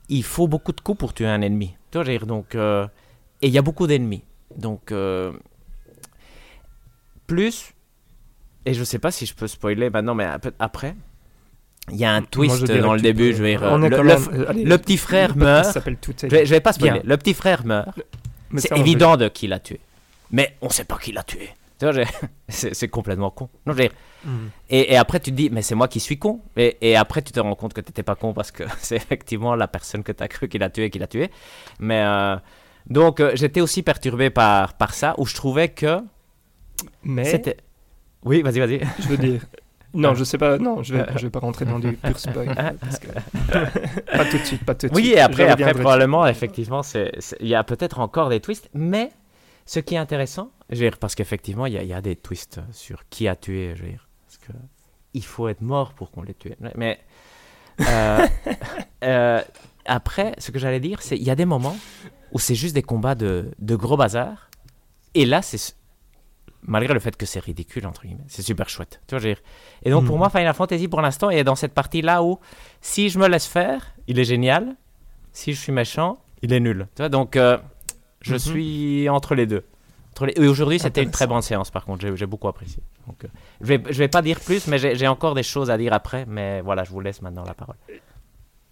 il faut beaucoup de coups pour tuer un ennemi. Tu vois, veux dire, donc, euh, et il y a beaucoup d'ennemis. Donc, euh, plus, et je sais pas si je peux spoiler maintenant, mais après, il y a un Moi, twist dirais dans le début. peux- Je vais dire, On le, le même- euh, allez, le petit frère meurt. s'appelle Tout Je vais, je vais pas spoiler. Bien. Le petit frère meurt. C'est évident de qui l'a tué. Mais on sait pas qui l'a tué. Tu vois, c'est complètement con. Non, Mhm. et, et après, tu te dis, mais c'est moi qui suis con. Et, et après, tu te rends compte que tu n'étais pas con parce que c'est effectivement la personne que tu as cru qu'il a tué qui l'a tué. Mais euh, donc, euh, j'étais aussi perturbé par, par ça, où je trouvais que Mais c'était. Oui, vas-y, vas-y. je veux dire. Non, Ah. je sais pas. Non, je vais, je vais pas rentrer dans du pur spoil. que- pas tout de suite, pas tout de Oui, suite. et après, après probablement, effectivement, il y a peut-être encore des twists. Mais ce qui est intéressant, je veux dire, parce qu'effectivement, il y, a- il y a des twists sur qui a tué, je veux dire. Parce que il faut être mort pour qu'on les tue. Mais euh, euh, après, ce que j'allais dire, c'est il y a des moments où c'est juste des combats de, de gros bazar. Et là, c'est malgré le fait que c'est ridicule entre guillemets, c'est super chouette. Tu vois, je veux dire. Et donc pour Mhm. moi, Final Fantasy pour l'instant est dans cette partie là où si je me laisse faire, il est génial. Si je suis méchant, il est nul. Tu vois, donc euh, je Mhm. suis entre les deux. Les- aujourd'hui, c'était une très bonne séance, par contre. J'ai- beaucoup apprécié. Donc, euh, je vais, je vais pas dire plus, mais j'ai encore des choses à dire après. Mais voilà, je vous laisse maintenant la parole.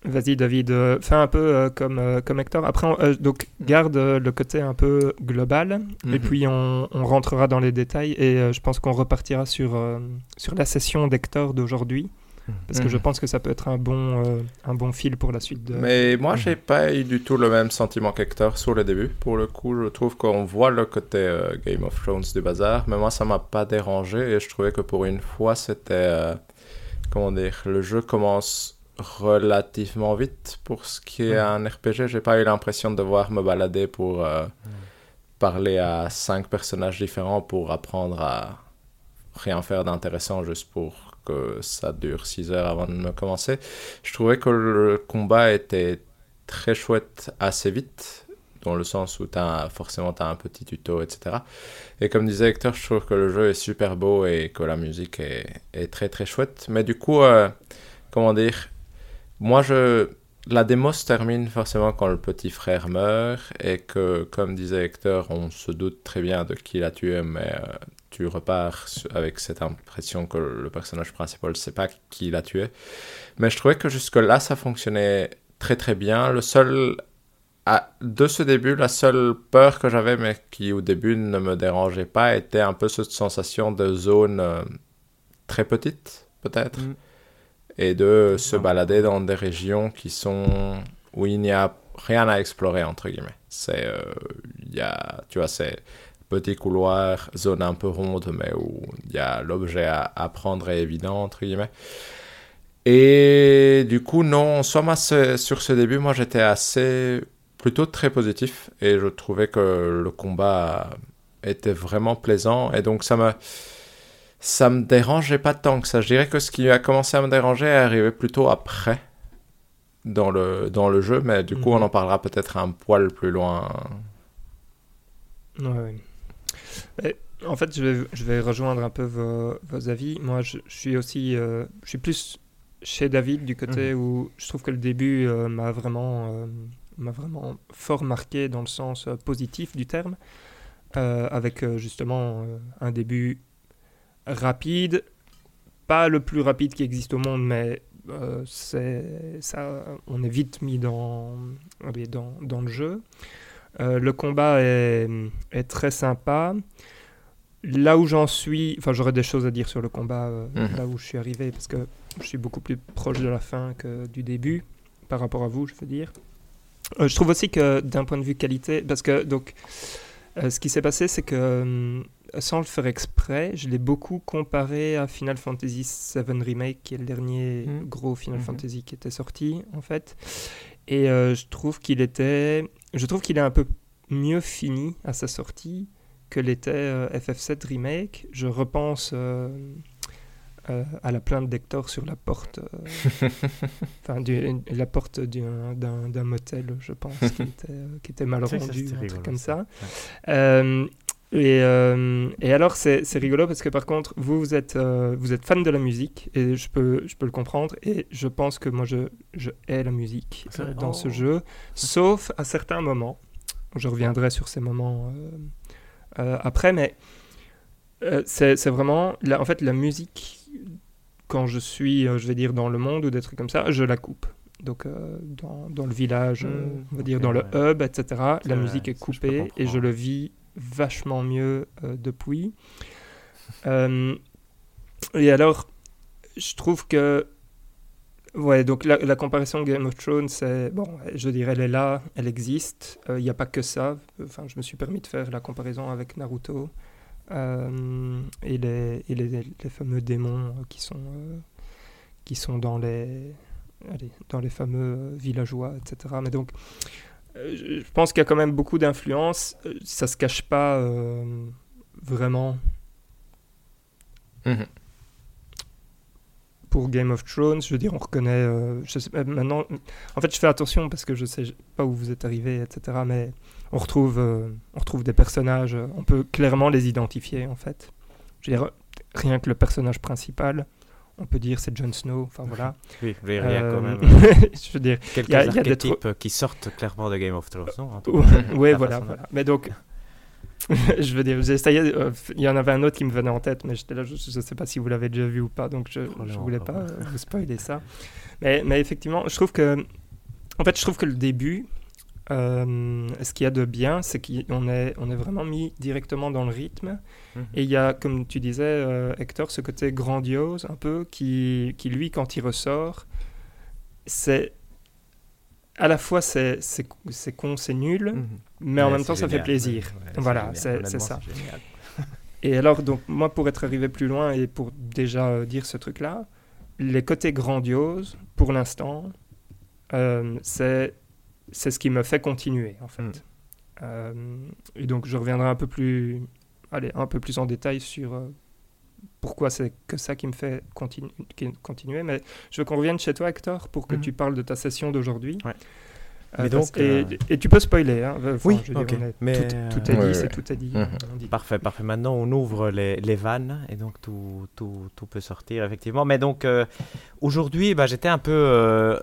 Vas-y, David, euh, fais un peu euh, comme, comme Hector. Après, on- donc, garde euh, le côté un peu global, et Mhm. puis on, on rentrera dans les détails, et je pense qu'on repartira sur, sur la session d'Hector d'aujourd'hui, parce que je Mhm. pense que ça peut être un bon, euh, un bon fil pour la suite. De... Mais moi, j'ai pas eu du tout le même sentiment qu'Hector sur le début. Pour le coup, je trouve qu'on voit le côté euh, Game of Thrones du bazar, mais moi, ça m'a pas dérangé et je trouvais que pour une fois, c'était. euh, comment dire Le jeu commence relativement vite pour ce qui est un RPG. J'ai pas eu l'impression de devoir me balader pour euh, parler à cinq personnages différents pour apprendre à rien faire d'intéressant juste pour que ça dure 6 heures avant de me commencer. Je trouvais que le combat était très chouette assez vite, dans le sens où forcément tu as un petit tuto, etc. Et comme disait Hector, je trouve que le jeu est super beau et que la musique est, est très très chouette. Mais du coup, euh, comment dire, moi je... La démo se termine forcément quand le petit frère meurt et que, comme disait Hector, on se doute très bien de qui l'a tué, mais euh, tu repars avec cette impression que le personnage principal ne sait pas qui l'a tué. Mais je trouvais que jusque-là, ça fonctionnait très très bien. Le seul. de ce début, la seule peur que j'avais, mais qui au début ne me dérangeait pas, était un peu cette sensation de zone euh, très petite, peut-être. Mm. Et de se balader dans des régions qui sont. où il n'y a rien à explorer, entre guillemets. C'est. Euh, y a. Tu vois, c'est petit couloir, zone un peu ronde, mais où il y a l'objet à, prendre est évident, entre guillemets. Et du coup, non, soit sur ce début, moi j'étais assez, plutôt très positif et je trouvais que le combat était vraiment plaisant et donc ça me, ça me dérangeait pas tant que ça. Je dirais que ce qui a commencé à me déranger est arrivé plutôt après dans le, dans le jeu, mais du coup, on mhm. en parlera peut-être un poil plus loin. Ouais, en fait, je vais, je vais, rejoindre un peu vos, vos avis. Moi, je, suis aussi, euh, je suis plus chez David du côté mhm. où je trouve que le début euh, m'a vraiment, euh, m'a vraiment fort marqué dans le sens positif du terme, avec justement un début rapide, pas le plus rapide qui existe au monde, mais c'est ça, on est vite mis dans, dans, dans le jeu. Euh, le combat est, est, très sympa. Là où j'en suis, enfin j'aurais des choses à dire sur le combat euh, mhm. là où je suis arrivé parce que je suis beaucoup plus proche de la fin que du début par rapport à vous, je veux dire. Euh, je trouve aussi que d'un point de vue qualité, parce que donc ce qui s'est passé, c'est que sans le faire exprès, je l'ai beaucoup comparé à Final Fantasy VII Remake, qui est le dernier mhm. gros Final mhm. Fantasy qui était sorti en fait. Et je trouve qu'il était je trouve qu'il est un peu mieux fini à sa sortie que l'était euh, FF7 Remake. Je repense euh, euh, à la plainte d'Hector sur la porte, enfin la porte d'un motel, je pense, qui, était, qui était mal rendu, un truc comme ça. Et, et, alors, c'est rigolo parce que par contre, vous, vous êtes, vous êtes fan de la musique et je peux, je peux le comprendre. Et je pense que moi, je, je hais la musique dans ce oh. jeu, sauf à certains moments. Je reviendrai sur ces moments après, mais c'est vraiment, la, en fait, la musique, quand je suis, je vais dire, dans le monde ou des trucs comme ça, je la coupe. Donc, dans, dans, le village, mmh, on va dire, dans le hub, etc., la musique est coupée et je le vis vachement mieux euh, depuis. Euh, et alors, je trouve que Ouais, donc la, comparaison Game of Thrones, c'est bon, je dirais elle est là, elle existe. Euh, il n'y a pas que ça. Enfin, je me suis permis de faire la comparaison avec Naruto et, les, et les, fameux démons qui sont qui sont dans les allez, dans les fameux villageois, etc. Mais donc euh, je pense qu'il y a quand même beaucoup d'influence. Euh, ça se cache pas euh, vraiment. Mhm. Pour Game of Thrones, je veux dire, on reconnaît. je sais, maintenant, en fait, je fais attention parce que je sais pas où vous êtes arrivé, etc. Mais on retrouve, on retrouve des personnages. On peut clairement les identifier, en fait. Je veux dire, rien que le personnage principal on peut dire c'est Jon Snow, enfin voilà. Oui, il y a quand même. je veux dire, quelques y a, archétypes qui sortent clairement de Game of Thrones, Oui, voilà, voilà. Mais donc, je veux dire, euh, il y en avait un autre qui me venait en tête, mais j'étais là, je ne sais pas si vous l'avez déjà vu ou pas, donc je ne oh voulais pas euh, vous spoiler ça. Mais, mais effectivement, je trouve que, en fait, je trouve que le début, euh, ce qu'il y a de bien, c'est qu'on est, on est vraiment mis directement dans le rythme. Mhm. Et il y a, comme tu disais, euh, Hector, ce côté grandiose un peu, qui, qui lui, quand il ressort, c'est. À la fois, c'est con, c'est nul, mhm. mais en même temps, ça fait plaisir. voilà, c'est ça. et alors, donc, moi, pour être arrivé plus loin et pour déjà euh, dire ce truc-là, les côtés grandioses, pour l'instant, c'est c'est ce qui me fait continuer, en fait. Mm. Euh, et donc, je reviendrai un peu plus, allez, un peu plus en détail sur euh, pourquoi c'est que ça qui me fait continu- continuer. Mais je veux qu'on revienne chez toi, Hector, pour que Mhm. tu parles de ta session d'aujourd'hui. Ouais. Euh, Mais donc, et, euh, et tu peux spoiler. Hein. Enfin, Oui, je veux dire, est- Mais, tout, tout est dit, ouais, c'est ouais. tout est dit. Mhm. on dit. Parfait, parfait. Maintenant, on ouvre les, les vannes et donc tout, tout, tout peut sortir, effectivement. Mais donc, euh, aujourd'hui, bah, j'étais un peu euh,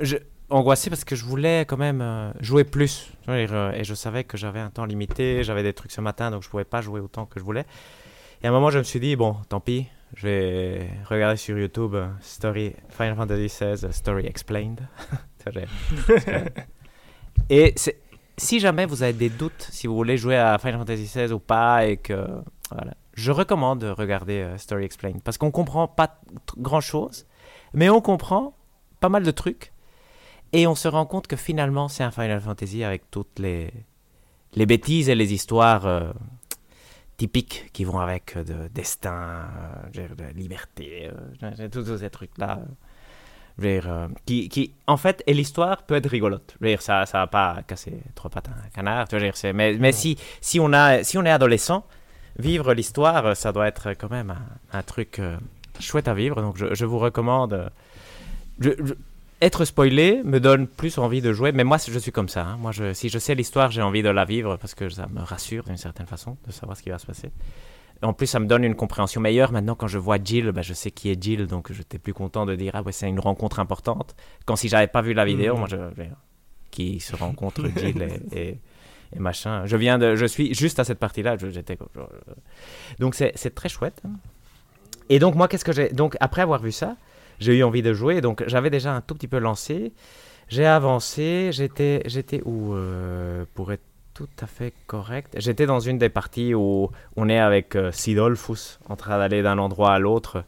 je- angoissé parce que je voulais quand même euh, jouer plus. Et je savais que j'avais un temps limité, j'avais des trucs ce matin, donc je pouvais pas jouer autant que je voulais. Et à un moment, je me suis dit, bon, tant pis, je vais regarder sur YouTube euh, Story, Final Fantasy XVI Story Explained. Et si jamais vous avez des doutes, si vous voulez jouer à Final Fantasy XVI ou pas, et que voilà, je recommande de regarder euh, Story Explained parce qu'on comprend pas grand chose, mais on comprend pas mal de trucs et on se rend compte que finalement c'est un Final Fantasy avec toutes les les bêtises et les histoires euh, typiques qui vont avec euh, de destin, euh, de liberté, euh, tous ces trucs là. Je veux dire, euh, qui, qui, en fait, et l'histoire peut être rigolote. Dire, ça, ça va pas casser trois pattes à un canard. Dire, mais, mais si, si on a, si on est adolescent, vivre l'histoire, ça doit être quand même un, un truc chouette à vivre. Donc, je, je vous recommande. je- je- être spoilé me donne plus envie de jouer, mais moi, je suis comme ça. hein. Moi, je, si je sais l'histoire, j'ai envie de la vivre parce que ça me rassure d'une certaine façon de savoir ce qui va se passer. En plus, ça me donne une compréhension meilleure. Maintenant, quand je vois Jill, bah, je sais qui est Jill, donc j'étais plus content de dire ah ouais, c'est une rencontre importante. Quand si j'avais pas vu la vidéo, Mhm. moi, je, je- qui se rencontre Jill et, et, et machin. Je viens de, je suis juste à cette partie-là. J'étais donc c'est c'est très chouette. Et donc moi, qu'est-ce que j'ai donc après avoir vu ça, j'ai eu envie de jouer. Donc j'avais déjà un tout petit peu lancé. J'ai avancé. J'étais j'étais où euh, pour être tout à fait correct. J'étais dans une des parties où on est avec euh, Sidolphus en train d'aller d'un endroit à l'autre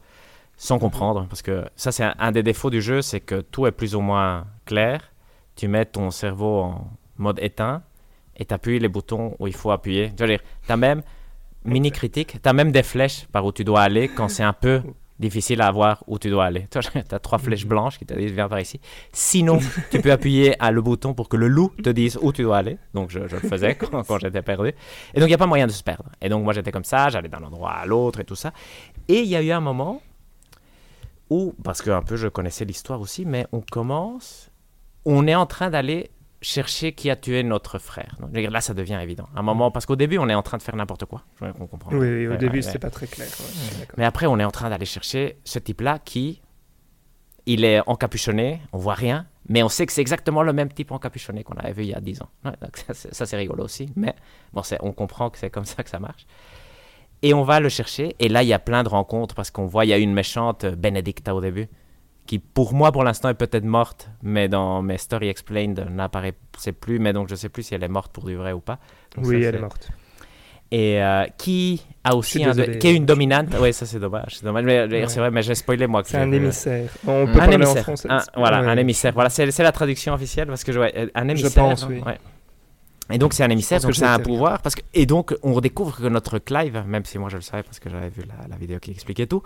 sans comprendre. Parce que ça, c'est un, un des défauts du jeu, c'est que tout est plus ou moins clair. Tu mets ton cerveau en mode éteint et tu appuies les boutons où il faut appuyer. Je veux dire, tu as même, mini critique, tu as même des flèches par où tu dois aller quand c'est un peu difficile à voir où tu dois aller. Tu as trois flèches blanches qui te disent viens par ici. Sinon, tu peux appuyer à le bouton pour que le loup te dise où tu dois aller. Donc je, je le faisais quand, quand j'étais perdu. Et donc il n'y a pas moyen de se perdre. Et donc moi j'étais comme ça, j'allais d'un endroit à l'autre et tout ça. Et il y a eu un moment où, parce que un peu je connaissais l'histoire aussi, mais on commence, on est en train d'aller chercher qui a tué notre frère. Donc, là ça devient évident. Un moment, parce qu'au début on est en train de faire n'importe quoi. Je veux qu'on comprend. Oui, oui, au Ouais, début, ouais, c'était ouais. pas très clair. d'accord. Mais après, on est en train d'aller chercher ce type-là qui, il est encapuchonné, on voit rien, mais on sait que c'est exactement le même type encapuchonné qu'on avait vu il y a 10 ans. Donc ça, c'est- rigolo aussi, mais bon, on comprend que c'est comme ça que ça marche. Et on va le chercher, et là, il y a plein de rencontres, parce qu'on voit, il y a une méchante Benedicta au début, qui pour moi, pour l'instant, est peut-être morte, mais dans mes Story Explained, n'apparaît c'est plus, mais donc je sais plus si elle est morte pour du vrai ou pas. Donc Oui, ça, elle est morte. et euh, qui a aussi un qui est une dominante. Oui, ça c'est dommage. C'est dommage, mais je Ouais. c'est vrai, mais j'ai spoilé moi. C'est un émissaire. On peut Un parler en émissaire. français. Un- voilà, Ouais. un émissaire. Voilà, c'est la traduction officielle parce que je, ouais, un émissaire. pense, hein, oui. ouais. Et donc c'est un émissaire, pense donc que c'est je un pouvoir. Parce que, et donc on redécouvre que notre Clive, même si moi je le savais parce que j'avais vu la, la vidéo qui expliquait tout,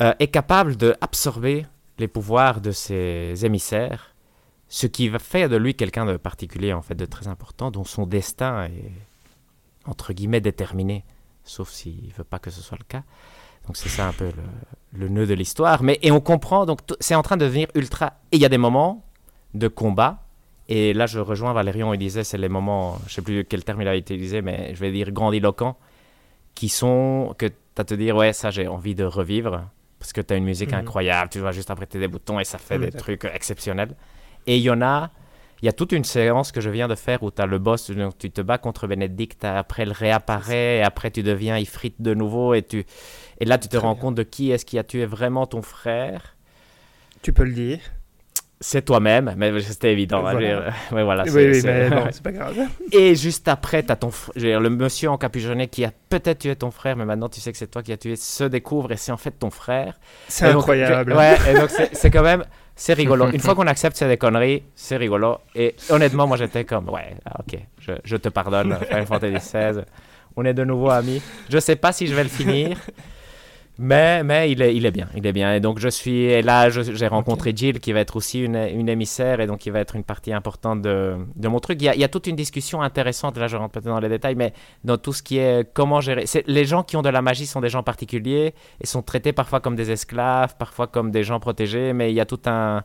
euh, est capable d'absorber les pouvoirs de ses émissaires, ce qui va faire de lui quelqu'un de particulier, en fait, de très important, dont son destin est, entre guillemets, déterminé, sauf s'il veut pas que ce soit le cas. Donc c'est ça un peu le, nœud de l'histoire. Mais et on comprend donc c'est en train de devenir ultra. Et il y a des moments de combat. Et là je rejoins Valérian. Il disait c'est les moments, je sais plus quel terme il a utilisé, mais je vais dire grandiloquents, qui sont que tu as te dire ouais ça j'ai envie de revivre parce que tu as une musique Mhm. incroyable. Tu vas juste apprêter des boutons et ça fait des trucs exceptionnels. Et il y en a. Il y a toute une séance que je viens de faire où tu as le boss, donc tu te bats contre Bénédicte, après il réapparaît, et après tu deviens Ifrit de nouveau, et, tu, et là tu te Très rends bien. compte de qui est-ce qui a tué vraiment ton frère. Tu peux le dire. C'est toi-même, mais c'était évident. Voilà. voilà, oui, c'est- mais bon, c'est pas grave. Et juste après, tu as ton, fr- dire, le monsieur encapuchonné qui a peut-être tué ton frère, mais maintenant tu sais que c'est toi qui as tué, se découvre et c'est en fait ton frère. C'est donc, incroyable. je- ouais, et donc c'est c'est quand même, c'est rigolo. Une fois qu'on accepte c'est des conneries, c'est rigolo. Et honnêtement, moi j'étais comme, ouais, ah, ok, je, je te pardonne, Final Fantasy XVI. On est de nouveau amis. Je sais pas si je vais le finir, Mais, mais il, est, il est bien, il est bien. Et donc je suis et là, j'ai rencontré Jill qui va être aussi une, une émissaire et donc qui va être une partie importante de, de mon truc. Il y, a, il y a toute une discussion intéressante, là je rentre peut-être dans les détails, mais dans tout ce qui est comment gérer. Les gens qui ont de la magie sont des gens particuliers et sont traités parfois comme des esclaves, parfois comme des gens protégés, mais il y a tout un...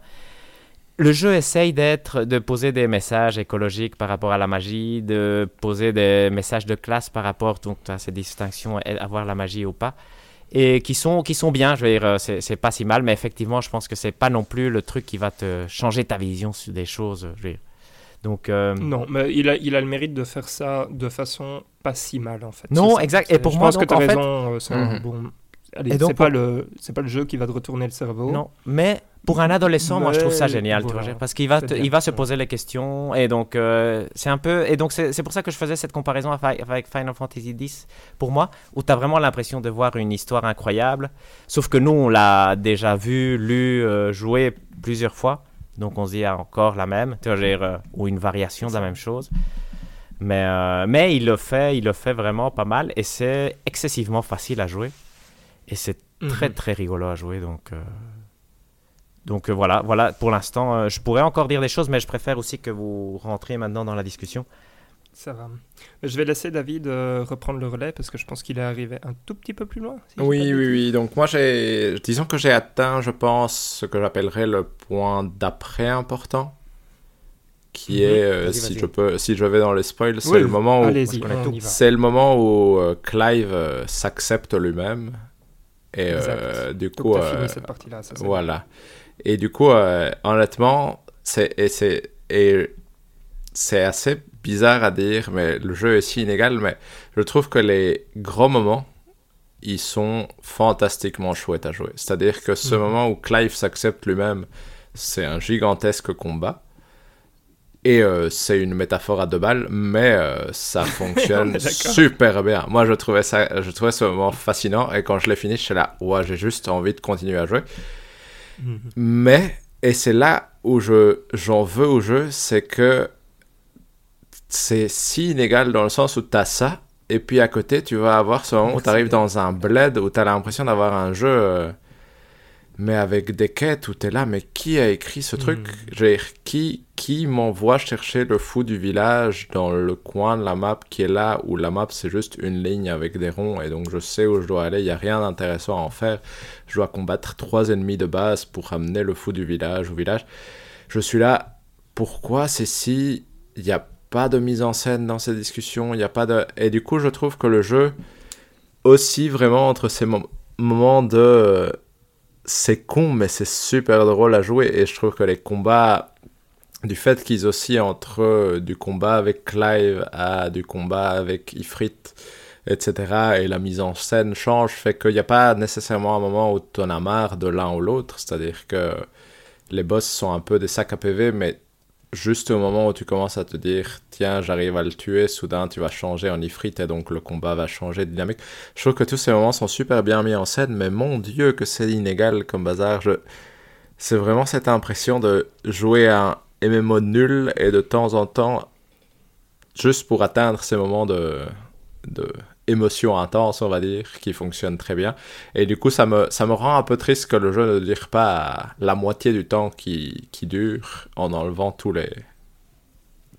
Le jeu essaye d'être, de poser des messages écologiques par rapport à la magie, de poser des messages de classe par rapport donc, à ces distinctions, avoir la magie ou pas et qui sont, qui sont bien. Je veux dire, euh, c'est c'est pas si mal, mais effectivement, je pense que c'est pas non plus le truc qui va te changer ta vision sur des choses. Je veux dire. Donc, euh, Non, mais il a, il a le mérite de faire ça de façon pas si mal en fait. Non, exact. Et pour je moi, pense que donc, tu as en fait- raison. euh, c'est un bon. Allez, Et donc, c'est pas le, c'est pas le jeu qui va te retourner le cerveau. non, mais pour un adolescent, moi, je trouve ça génial, tu vois, parce qu'il va, te- il va se poser les questions, et donc euh, c'est un peu, et donc c'est c'est pour ça que je faisais cette comparaison avec Final Fantasy X pour moi, où tu as vraiment l'impression de voir une histoire incroyable, sauf que nous, on l'a déjà vu, lu, euh, joué plusieurs fois, donc on se dit ah, encore la même, tu vois, dire, euh, ou une variation de la même chose. Mais, euh, mais il le fait, il le fait vraiment pas mal, et c'est excessivement facile à jouer, et c'est Mhm. très très rigolo à jouer donc euh, donc euh, voilà voilà pour l'instant euh, je pourrais encore dire des choses mais je préfère aussi que vous rentriez maintenant dans la discussion Ça va. Je vais laisser David euh, reprendre le relais parce que je pense qu'il est arrivé un tout petit peu plus loin. si Oui, oui, oui. Donc moi, j'ai, disons que j'ai atteint, je pense, ce que j'appellerais le point d'après important, qui Mhm. est, euh, si je peux, si je vais dans les spoils, c'est Oui, le moment où, c'est le moment où euh, Clive euh, s'accepte lui-même et du coup, fini cette partie-là. voilà. Et du coup, honnêtement, c'est c'est assez bizarre à dire, mais le jeu est si inégal. Mais je trouve que les gros moments, ils sont fantastiquement chouettes à jouer. C'est-à-dire que ce Mhm. moment où Clive s'accepte lui-même, c'est un gigantesque combat. Et euh, c'est une métaphore à deux balles, mais euh, ça fonctionne super bien. Moi, je trouvais ça, je trouvais ce moment fascinant. Et quand je l'ai fini, je suis là, ouais, j'ai juste envie de continuer à jouer. Mhm. Mais, et c'est là où je, j'en veux au jeu, c'est que c'est si inégal dans le sens où tu as ça, et puis à côté, tu vas avoir ce moment où Merci. tu arrives dans un bled où tu as l'impression d'avoir un jeu, euh, mais avec des quêtes où tu es là, mais qui a écrit ce truc? Mm. Je veux dire, qui, qui m'envoie chercher le fou du village dans le coin de la map qui est là, où la map c'est juste une ligne avec des ronds, et donc je sais où je dois aller, il n'y a rien d'intéressant à en faire. Je dois combattre trois ennemis de base pour ramener le fou du village au village. Je suis là, pourquoi c'est si... Il n'y a pas de mise en scène dans ces discussions, il n'y a pas de... Et du coup, je trouve que le jeu, aussi vraiment entre ces mom- moments de... C'est con, mais c'est super drôle à jouer, et je trouve que les combats... Du fait qu'ils oscillent entre euh, du combat avec Clive à du combat avec Ifrit, etc. Et la mise en scène change, fait qu'il n'y a pas nécessairement un moment où tu en as marre de l'un ou l'autre. C'est-à-dire que les boss sont un peu des sacs à PV, mais juste au moment où tu commences à te dire, tiens, j'arrive à le tuer, soudain tu vas changer en Ifrit et donc le combat va changer de dynamique. Je trouve que tous ces moments sont super bien mis en scène, mais mon dieu que c'est inégal comme bazar. Je... C'est vraiment cette impression de jouer un MMO nul et de temps en temps, juste pour atteindre ces moments de, de émotion intense, on va dire, qui fonctionnent très bien. Et du coup, ça me, ça me rend un peu triste que le jeu ne dure pas la moitié du temps qui, qui dure en enlevant tous les,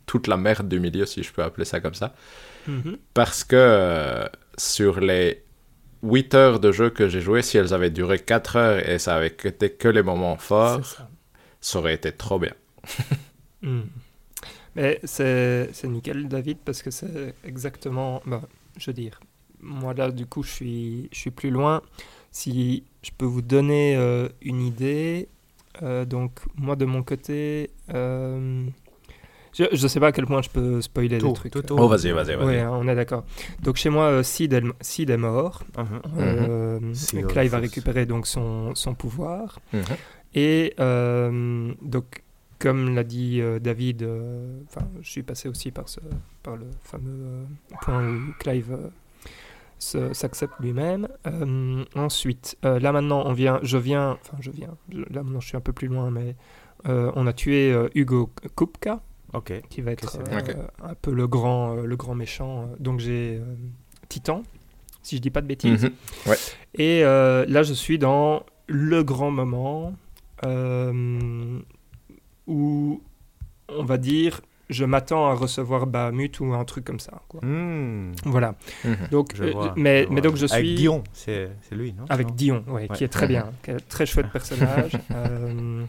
toute la merde du milieu, si je peux appeler ça comme ça. Mhm. Parce que euh, sur les 8 heures de jeu que j'ai joué, si elles avaient duré 4 heures et ça avait été que les moments forts, ça. ça aurait été trop bien. Hmm. Mais c'est c'est nickel, David, parce que c'est exactement. Bah, je veux dire, moi là, du coup, je suis, je suis plus loin. Si je peux vous donner euh, une idée, euh, donc moi de mon côté, euh, je ne sais pas à quel point je peux spoiler Tout, des trucs. tout, tout. Oh, vas-y, vas-y, vas-y. Oui, hein, on est d'accord. Donc chez moi, Sid, est, Sid est mort. Euh, Sid et of Clive a récupéré donc son, son pouvoir. Mhm. Et euh, donc, comme l'a dit euh, David, euh, enfin, je suis passé aussi par, ce, par le fameux euh, point où Clive euh, s'accepte lui-même. Euh, ensuite, euh, là maintenant, on vient, je viens, enfin, je viens, je- là maintenant je suis un peu plus loin, mais euh, on a tué euh, Hugo Kupka, ok qui va être euh, un peu le grand, euh, le grand méchant. Donc j'ai euh, Titan, si je dis pas de bêtises. Mhm. Ouais. Et euh, là, je suis dans le grand moment euh, où, on va dire, je m'attends à recevoir Bahamut ou un truc comme ça. Quoi. Hmm, Voilà. Mhm. Donc, je euh, vois, mais, je mais vois. donc je suis Avec Dion, c'est c'est lui, non? Avec Dion, ouais, qui est très bien, qui est un très chouette personnage. Euh,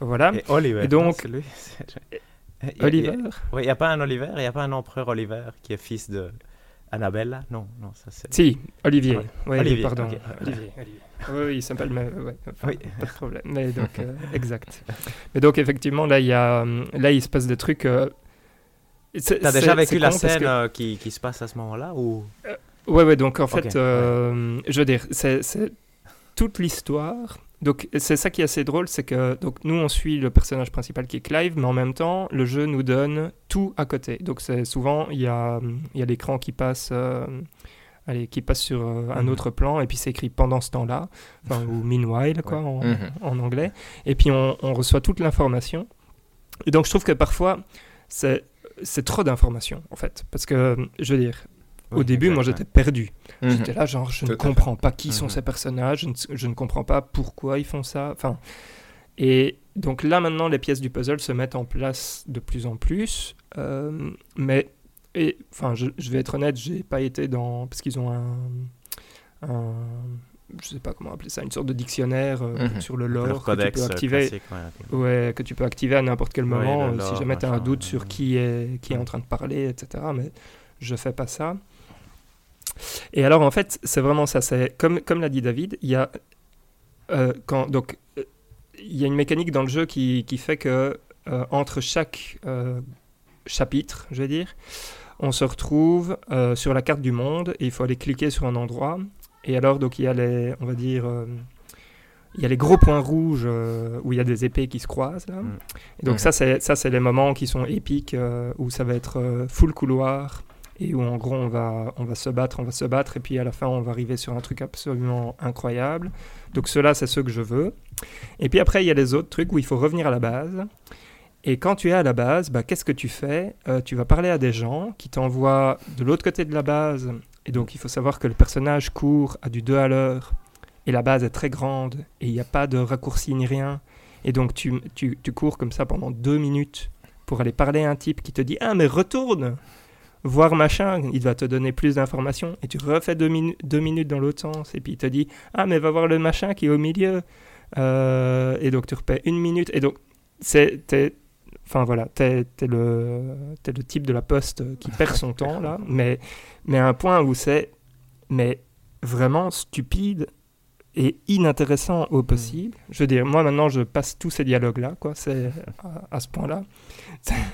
voilà. Et Oliver. Et donc- lui C'est- Il y a- Oliver. Oui, il n'y a pas un Oliver, il n'y a pas un empereur Oliver qui est fils de Annabella Non, non, ça c'est. Si, Olivier. Ouais. Ouais, Olivier, pardon. Olivier. Oui, oui, il s'appelle. mais- ouais, enfin, Oui. Pas de problème. Mais donc, euh, exact. Mais donc, effectivement, là, il y a, euh, là, il se passe des trucs. euh, T'as déjà vécu la scène que- euh, qui, qui se passe à ce moment-là ou? Ouais, ouais, donc en fait, euh, je veux dire, c'est toute l'histoire. Donc, c'est ça qui est assez drôle, c'est que donc, nous, on suit le personnage principal qui est Clive, mais en même temps, le jeu nous donne tout à côté. Donc, c'est souvent, il y a, il y a l'écran qui passe. Allez, qui passe sur euh, un Mhm. autre plan et puis c'est écrit pendant ce temps-là, ou meanwhile quoi en, Mhm. en anglais. Et puis on, on reçoit toute l'information. Et donc je trouve que parfois c'est trop d'informations en fait, parce que je veux dire, au début, moi, j'étais perdu. Mhm. J'étais là, genre, je Tout ne comprends pas qui sont ces personnages, je ne, je ne comprends pas pourquoi ils font ça. Enfin, et donc là, maintenant, les pièces du puzzle se mettent en place de plus en plus. euh, mais, et, enfin, je, je vais être honnête, j'ai pas été dans. Parce qu'ils ont un. un je sais pas comment appeler ça, une sorte de dictionnaire euh, Mhm. sur le lore que tu peux euh, activer. ouais. Ouais, que tu peux activer à n'importe quel moment, euh, si jamais tu as un doute sur qui est, qui est en train de parler, etc. Mais je fais pas ça. Et alors, en fait, c'est vraiment ça. C'est comme, comme l'a dit David, il y a euh, quand donc il y a une mécanique dans le jeu qui, qui fait que euh, entre chaque euh, chapitre, je vais dire, on se retrouve euh, sur la carte du monde et il faut aller cliquer sur un endroit. Et alors, donc, il y a les, on va dire, euh, il y a les gros points rouges euh, où il y a des épées qui se croisent. Là. Mm. Et donc, Mhm. ça, c'est, ça, c'est les moments qui sont épiques euh, où ça va être euh, full couloir et où en gros on va, on va se battre, on va se battre et puis à la fin on va arriver sur un truc absolument incroyable. Donc ceux-là, c'est ceux que je veux. Et puis après, il y a les autres trucs où il faut revenir à la base. Et quand tu es à la base, bah, qu'est-ce que tu fais? Euh, Tu vas parler à des gens qui t'envoient de l'autre côté de la base. Et donc il faut savoir que le personnage court à du 2 à l'heure. Et la base est très grande. Et il n'y a pas de raccourci ni rien. Et donc tu, tu, tu cours comme ça pendant deux minutes pour aller parler à un type qui te dit Ah, mais retourne voir machin, il va te donner plus d'informations, et tu refais deux, minu- deux minutes dans l'autre sens, et puis il te dit Ah, mais va voir le machin qui est au milieu. Euh, et donc tu repais une minute, et donc c'est. Enfin voilà, t'es le, le type de la poste qui perd son temps là, mais, mais à un point où c'est mais vraiment stupide et inintéressant au possible. Je veux dire, moi maintenant je passe tous ces dialogues là, quoi, c'est à, à ce point-là. C'est-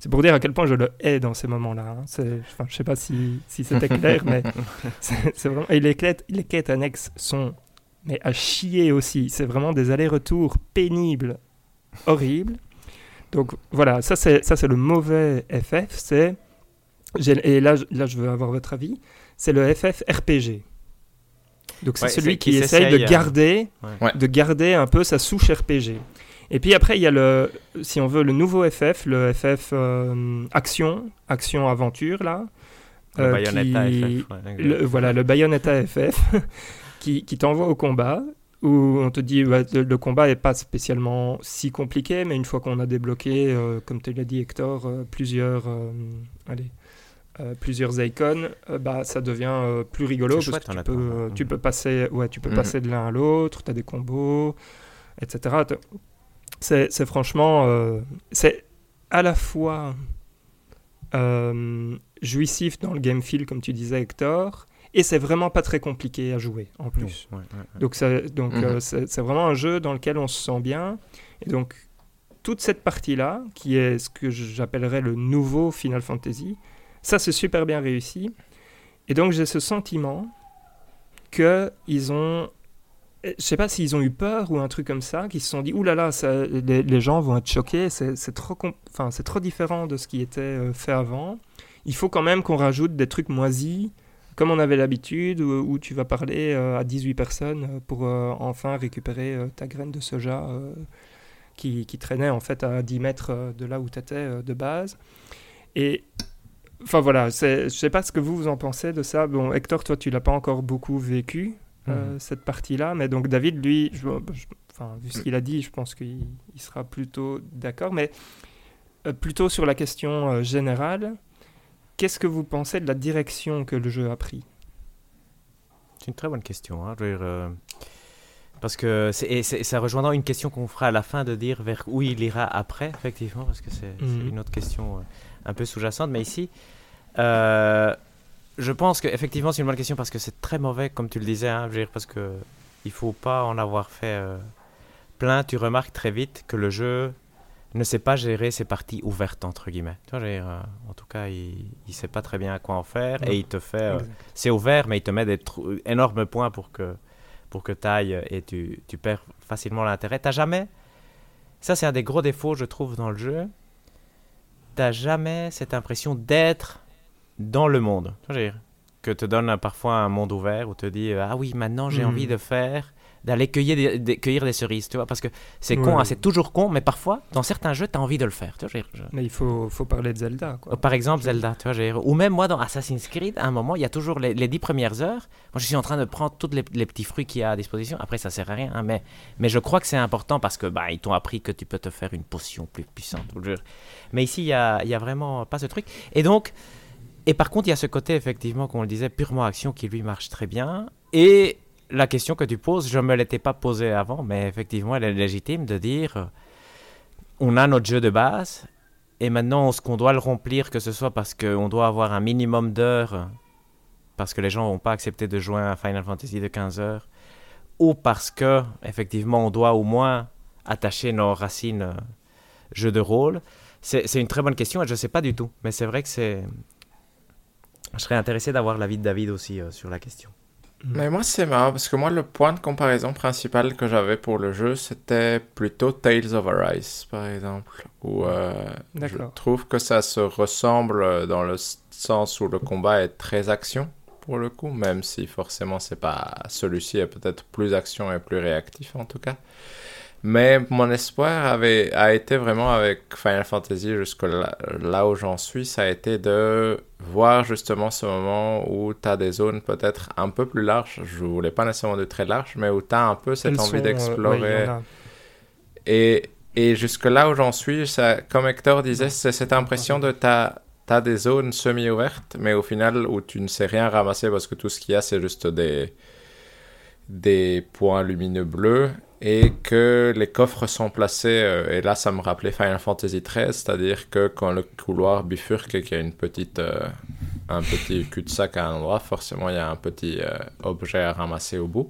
C'est pour dire à quel point je le hais dans ces moments-là. hein. Enfin, je sais pas si, si c'était clair, mais c'est vraiment. Et les quêtes, les quêtes annexes sont mais à chier aussi. C'est vraiment des allers-retours pénibles, horribles. Donc voilà, ça c'est ça c'est le mauvais FF. C'est et là je- là je veux avoir votre avis. C'est le FF RPG. Donc c'est Ouais, celui qui qui essaye de euh, garder Ouais. de garder un peu sa souche RPG. Et puis après, il y a le, si on veut, le nouveau FF, le FF euh, Action, Action Aventure, là. Le euh, Bayonetta qui- FF. ouais, le- voilà, le Bayonetta FF, qui, qui t'envoie au combat, où on te dit ouais, le, le combat n'est pas spécialement si compliqué, mais une fois qu'on a débloqué, euh, comme tu l'as dit Hector, euh, plusieurs, euh, allez, plusieurs icônes, bah, ça devient plus rigolo parce que tu peux, honnêtement. euh, tu peux passer, ouais, tu peux Mhm. passer de l'un à l'autre, tu as des combos, etc. C'est franchement, c'est à la fois jouissif dans le game feel, comme tu disais Hector, et c'est vraiment pas très compliqué à jouer en plus. ouais, ouais, ouais. Donc, ça- donc Mhm. euh, c'est vraiment un jeu dans lequel on se sent bien. Et donc, toute cette partie-là, qui est ce que j'appellerais le nouveau Final Fantasy, ça, c'est super bien réussi. Et donc, j'ai ce sentiment qu'ils ont. Je sais pas s'ils ont eu peur ou un truc comme ça, qu'ils se sont dit Ouh là là, ça- les, les gens vont être choqués, c'est trop, enfin, c'est trop différent de ce qui était euh, fait avant. Il faut quand même qu'on rajoute des trucs moisis comme on avait l'habitude, où, où tu vas parler euh, à 18 personnes euh, pour euh, enfin récupérer euh, ta graine de soja euh, qui, qui traînait en fait à 10 mètres euh, de là où tu étais de base. Et Enfin voilà, je sais pas ce que vous, vous en pensez de ça. Bon, Hector, toi, tu l'as pas encore beaucoup vécu, euh, mhm. cette partie-là. Mais donc, David, lui, je, vu ce qu'il a dit, je pense qu'il sera plutôt d'accord. Mais euh, plutôt sur la question euh, générale, qu'est-ce que vous pensez de la direction que le jeu a pris? C'est une très bonne question. Hein. parce que c'est, ça rejoindra une question qu'on fera à la fin de dire vers où il ira après, effectivement, parce que c'est, mhm. une autre question un peu sous-jacente. Mais ici, euh, je pense qu'effectivement, c'est une bonne question parce que c'est très mauvais, comme tu le disais, hein, parce que il faut pas en avoir fait euh, plein. Tu remarques très vite que le jeu ne sait pas gérer ses parties ouvertes, entre guillemets. Tu vois, euh, en tout cas, il ne sait pas très bien à quoi en faire et il te fait. c'est ouvert, mais il te met des énormes points pour que, pour que tu ailles et tu, tu perds facilement l'intérêt. Tu jamais. Ça, c'est un des gros défauts, je trouve, dans le jeu t'as jamais cette impression d'être dans le monde. Que te donne parfois un monde ouvert où te dit ah oui maintenant j'ai envie hmm. de faire d'aller cueillir des, cueillir des cerises, tu vois, parce que c'est con, hein, c'est toujours con, mais parfois, dans certains jeux, tu as envie de le faire, tu vois, Mais il faut, faut parler de Zelda, quoi. Par exemple, Zelda, tu vois, ou même moi, dans Assassin's Creed, à un moment, il y a toujours les, dix premières heures, moi, je suis en train de prendre tous les, petits fruits qu'il y a à disposition, après, ça sert à rien, hein, mais, mais je crois que c'est important parce que, bah, ils t'ont appris que tu peux te faire une potion plus puissante, mais ici, il y a, y a vraiment pas ce truc, et donc... Et par contre, il y a ce côté, effectivement, qu'on le disait, purement action qui lui marche très bien. Et la question que tu poses, je ne me l'étais pas posée avant, mais effectivement, elle est légitime de dire euh, on a notre jeu de base, et maintenant, ce qu'on doit le remplir, que ce soit parce qu'on doit avoir un minimum d'heures, parce que les gens n'ont pas accepté de jouer à Final Fantasy de 15 heures, ou parce que, effectivement, on doit au moins attacher nos racines euh, jeu de rôle? C'est une très bonne question et je ne sais pas du tout, mais c'est vrai que c'est. Je serais intéressé d'avoir l'avis de David aussi euh, sur la question. Mm. Mais moi, c'est marrant parce que moi, le point de comparaison principal que j'avais pour le jeu, c'était plutôt Tales of Arise, par exemple. Où euh, je trouve que ça se ressemble dans le sens où le combat est très action, pour le coup, même si forcément, c'est pas. Celui-ci est peut-être plus action et plus réactif en tout cas. Mais mon espoir avait, a été vraiment avec Final Fantasy jusque là, où j'en suis, ça a été de voir justement ce moment où tu as des zones peut-être un peu plus larges. Je voulais pas nécessairement de très larges, mais où tu as un peu cette envie euh, d'explorer. et, et jusque là où j'en suis, ça, comme Hector disait, c'est cette impression de tu as des zones semi-ouvertes, mais au final où tu ne sais rien ramasser parce que tout ce qu'il y a, c'est juste des, des points lumineux bleus et que les coffres sont placés, euh, et là ça me rappelait Final Fantasy XIII, c'est-à-dire que quand le couloir bifurque et qu'il y a une petite, euh, un petit cul-de-sac à un endroit, forcément il y a un petit euh, objet à ramasser au bout.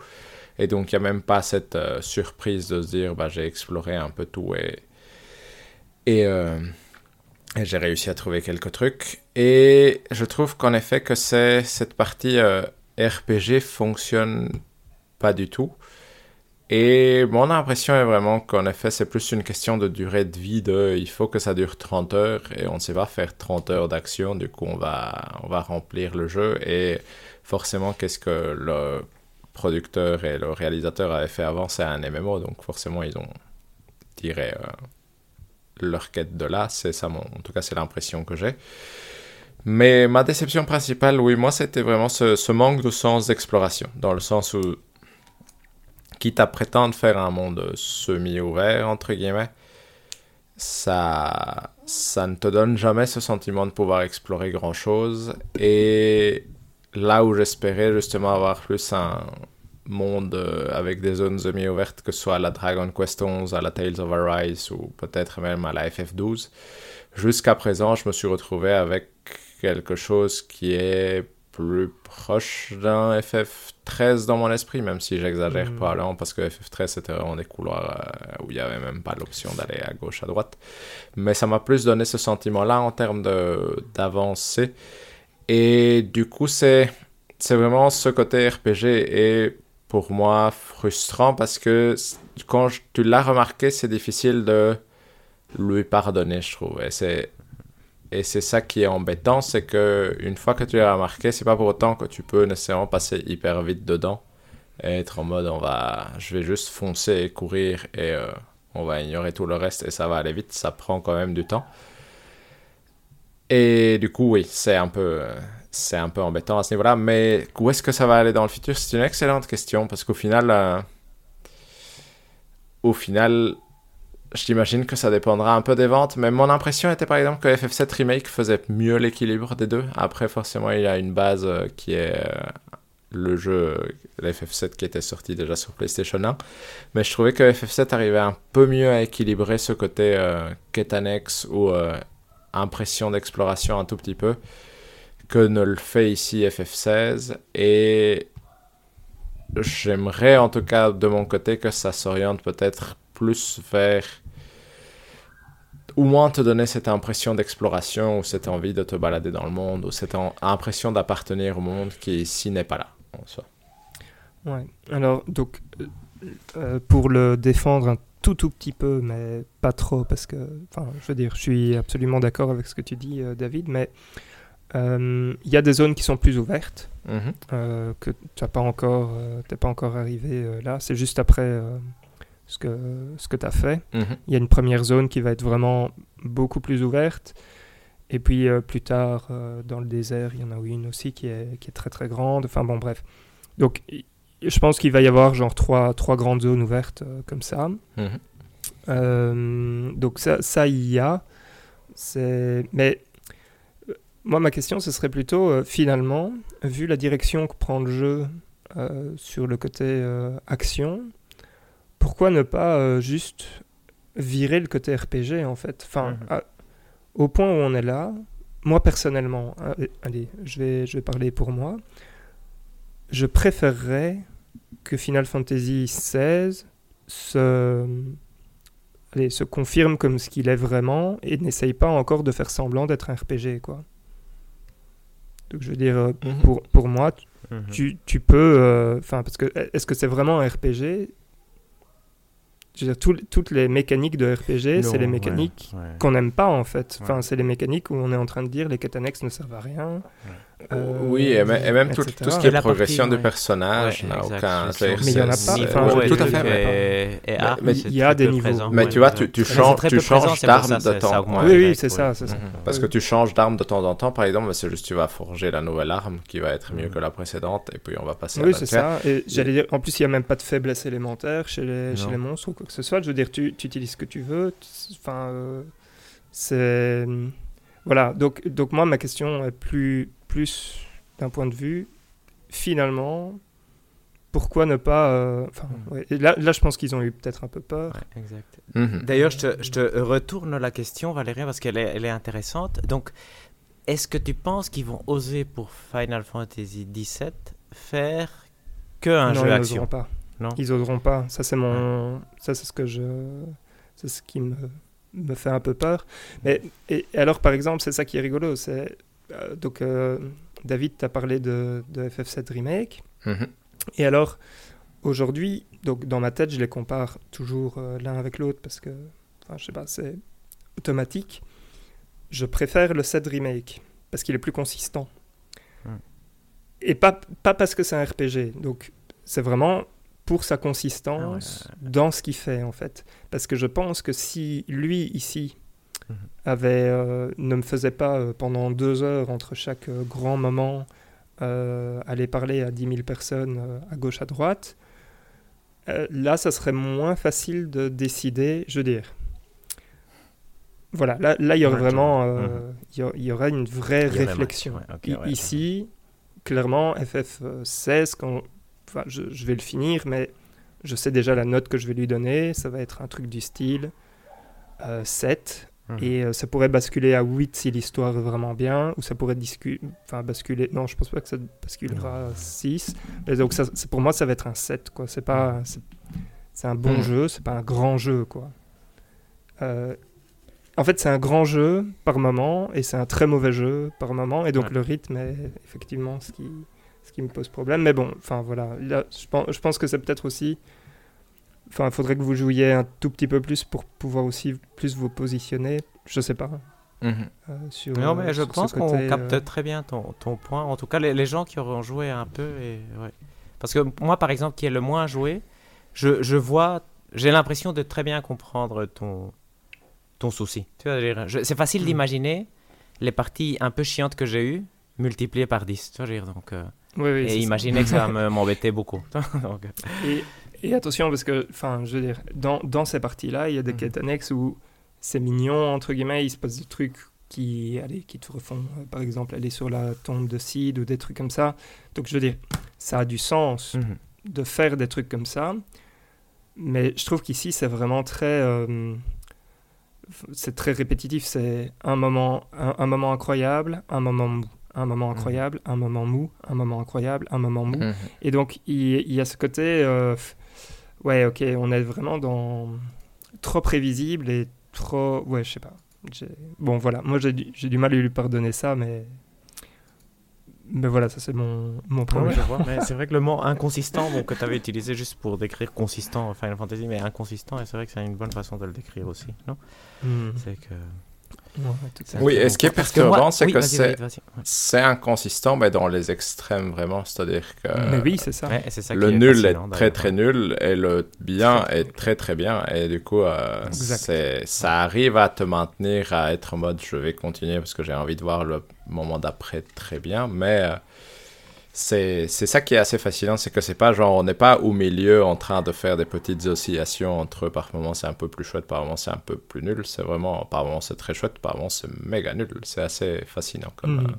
Et donc il n'y a même pas cette surprise de se dire bah, j'ai exploré un peu tout et, et, j'ai réussi à trouver quelques trucs. Et je trouve qu'en effet que cette partie RPG fonctionne pas du tout. Et mon impression est vraiment qu'en effet, c'est plus une question de durée de vie, de il faut que ça dure 30 heures et on ne sait pas faire 30 heures d'action, du coup on va, on va remplir le jeu. Et forcément qu'est-ce que le producteur et le réalisateur avaient fait avant, c'est un MMO, donc forcément ils ont tiré euh, leur quête de là, c'est ça, en tout cas c'est l'impression que j'ai. Mais ma déception principale, oui, moi c'était vraiment ce manque de sens d'exploration, dans le sens où quitte à prétendre faire un monde semi-ouvert, entre guillemets, ça, ça ne te donne jamais ce sentiment de pouvoir explorer grand-chose. Et là où j'espérais justement avoir plus un monde euh, avec des zones semi-ouvertes, que ce soit à la Dragon Quest 11, à la Tales of Arise ou peut-être même à la FF12, jusqu'à présent, je me suis retrouvé avec quelque chose qui est plus proche d'un FF13 dans mon esprit, même si j'exagère hmm. probablement parce que FF13 c'était vraiment des couloirs euh, où il n'y avait même pas l'option d'aller à gauche, à droite. Mais ça m'a plus donné ce sentiment-là en termes d'avancée. Et du coup, c'est vraiment ce côté RPG est pour moi frustrant parce que quand tu l'as remarqué, c'est difficile de lui pardonner, je trouve. Et c'est et c'est ça qui est embêtant, c'est que une fois que tu l'as remarqué, c'est pas pour autant que tu peux nécessairement passer hyper vite dedans et être en mode on va, je vais juste foncer et courir et euh, on va ignorer tout le reste et ça va aller vite. Ça prend quand même du temps. Et du coup, oui, c'est un peu, c'est un peu embêtant à ce niveau-là. Mais où est-ce que ça va aller dans le futur? C'est une excellente question parce qu'au final, euh, au final, j'imagine que ça dépendra un peu des ventes. Mais mon impression était par exemple que FF7 Remake faisait mieux l'équilibre des deux. Après, forcément, il y a une base euh, qui est euh, le jeu, l'FF7 qui était sorti déjà sur PlayStation 1. Mais je trouvais que FF7 arrivait un peu mieux à équilibrer ce côté euh, quête annexe ou impression d'exploration un tout petit peu que ne le fait ici FF16. Et j'aimerais en tout cas de mon côté que ça s'oriente peut-être plus vers au moins te donner cette impression d'exploration ou cette envie de te balader dans le monde ou cette impression d'appartenir au monde qui ici n'est pas là en soi. Ouais. Alors donc euh, euh, pour le défendre un tout tout petit peu mais pas trop parce que enfin je veux dire je suis absolument d'accord avec ce que tu dis euh, David mais il y a des zones qui sont plus ouvertes mhm. que tu n'as pas encore t'es pas encore arrivé là c'est juste après ce que, ce que tu as fait. Mhm. Il y a une première zone qui va être vraiment beaucoup plus ouverte. Et puis euh, plus tard, euh, dans le désert, il y en a une aussi qui est, qui est très très grande. Enfin bon, bref. Donc je pense qu'il va y avoir genre trois, trois grandes zones ouvertes euh, comme ça. Mhm. donc ça, ça, il y a. Mais moi, ma question, ce serait plutôt, finalement, vu la direction que prend le jeu sur le côté action, pourquoi ne pas euh, juste virer le côté RPG en fait? Enfin, mhm. au point où on est là, moi personnellement, hein, allez, je vais, je vais parler pour moi, je préférerais que Final Fantasy XVI se, allez, se confirme comme ce qu'il est vraiment et n'essaye pas encore de faire semblant d'être un RPG, quoi. Donc je veux dire, euh, mhm. pour, pour moi, mhm. tu, tu peux... Euh, enfin, parce que est-ce que c'est vraiment un RPG je veux dire, toutes les mécaniques de RPG, c'est les mécaniques qu'on n'aime pas en fait. Enfin, c'est les mécaniques où on est en train de dire les quêtes annexes ne servent à rien. Euh, oui, et, même tout, tout, ce qui est progression du personnage n'a aucun. Mais il n'y en a pas. Enfin, tout à fait. Mais il y a des niveaux. Mais tu vois, tu changes d'arme de temps en temps. Oui, oui, c'est ça. Parce que tu changes d'arme de temps en temps, par exemple, c'est juste tu vas forger la nouvelle arme qui va être mieux que la précédente, et puis on va passer à la Oui, c'est ça. Et j'allais dire, en plus, il n'y a même pas de faiblesse élémentaire chez les monstres ou quoi que ce soit. Je veux dire, tu utilises ce que tu veux. Enfin, euh, c'est. Voilà, donc, donc moi, ma question est plus plus d'un point de vue, finalement, pourquoi ne pas. Euh, mm. là, là, je pense qu'ils ont eu peut-être un peu peur. exact. Mhm. D'ailleurs, je te, je te, retourne la question, Valérie, parce qu'elle est, elle est intéressante. Donc, est-ce que tu penses qu'ils vont oser pour Final Fantasy XVII faire que un jeu action? pas. Non, ils oseront pas. Ça, c'est mon. Ça, c'est ce que je. C'est ce qui me, me fait un peu peur. Mais et alors, par exemple, c'est ça qui est rigolo. C'est donc, euh, David t'a parlé de, FF7 Remake. Mhm. Et alors, aujourd'hui, donc dans ma tête, je les compare toujours euh, l'un avec l'autre parce que, je sais pas, c'est automatique. Je préfère le 7 Remake parce qu'il est plus consistant. Et pas, pas parce que c'est un RPG. Donc, c'est vraiment pour sa consistance ah dans ce qu'il fait, en fait. Parce que je pense que si lui, ici, avait, euh, ne me faisait pas euh, pendant deux heures entre chaque euh, grand moment aller parler à 10 000 personnes à gauche, à droite. là, ça serait moins facile de décider, je veux dire. Voilà, là, là il y aurait vraiment mhm. il y, aurait une vraie réflexion. Ici, clairement, FF16, quand, enfin, je, je, vais le finir, mais je sais déjà la note que je vais lui donner. Ça va être un truc du style 7. Mhm. Et euh, ça pourrait basculer à 8 si l'histoire est vraiment bien, ou ça pourrait enfin, basculer. Non, je pense pas que ça basculera à 6. Mais donc, ça, pour moi, ça va être un 7. Quoi. C'est, pas, c'est, un bon mhm. jeu, c'est pas un grand jeu. Quoi. Euh, en fait, c'est un grand jeu par moment, et c'est un très mauvais jeu par moment. Et donc, le rythme est effectivement ce qui, ce qui me pose problème. Mais bon, enfin voilà. Là, je, pense, je pense que c'est peut-être aussi Enfin, il faudrait que vous jouiez un tout petit peu plus pour pouvoir aussi plus vous positionner. Je sais pas. Mhm. Euh, sur, non, mais je pense qu'on capte euh, très bien ton, ton, point. En tout cas, les, les, gens qui auront joué un peu. Et, ouais. Parce que moi, par exemple, qui est le moins joué, je, je vois, j'ai l'impression de très bien comprendre ton, ton souci. C'est facile mm. d'imaginer les parties un peu chiantes que j'ai eues multipliées par 10. Tu vois, je veux dire, donc, euh, Oui, oui, et ça. imaginez que ça va me- m'embêter beaucoup. Donc, euh, Et, et attention, parce que, enfin, je veux dire, dans, dans ces parties-là, il y a des Mhm. quêtes annexes où c'est mignon, entre guillemets, il se passe des trucs qui, allez, qui te refont, euh, par exemple, aller sur la tombe de Sid ou des trucs comme ça. Donc, je veux dire, ça a du sens mhm. de faire des trucs comme ça. Mais je trouve qu'ici, c'est vraiment très. euh, c'est très répétitif. C'est un moment, un, un moment incroyable, un moment mou. Un moment incroyable, un moment mou, un moment incroyable, un moment mou. Mhm. Et donc, il, il y a ce côté. euh, f- ouais, ok, on est vraiment dans. trop prévisible et trop. Ouais, je sais pas. Bon, voilà. Moi, j'ai du, du mal à lui pardonner ça, mais. Mais voilà, ça, c'est mon, mon problème. Mais c'est vrai que le mot inconsistant, bon, que tu avais utilisé juste pour décrire consistant Final Fantasy, mais inconsistant, et c'est vrai que c'est une bonne façon de le décrire aussi, non? Hmm. C'est que. Ouais. Oui, et ce qui est Parce que moi- perturbant, c'est oui, que c'est c'est inconsistant, mais dans les extrêmes, vraiment. C'est-à-dire que Mais oui, c'est ça. Ouais, et c'est ça le est nul est très très nul et le bien est très très bien. Et du coup, euh, ça arrive à te maintenir à être en mode je vais continuer parce que j'ai envie de voir le moment d'après très bien. Mais euh, c'est c'est ça qui est assez fascinant, c'est que c'est pas genre on n'est pas au milieu en train de faire des petites oscillations entre par moments c'est un peu plus chouette, par moments c'est un peu plus nul. C'est vraiment par moments c'est très chouette, par moments c'est méga nul. C'est assez fascinant comme. Euh,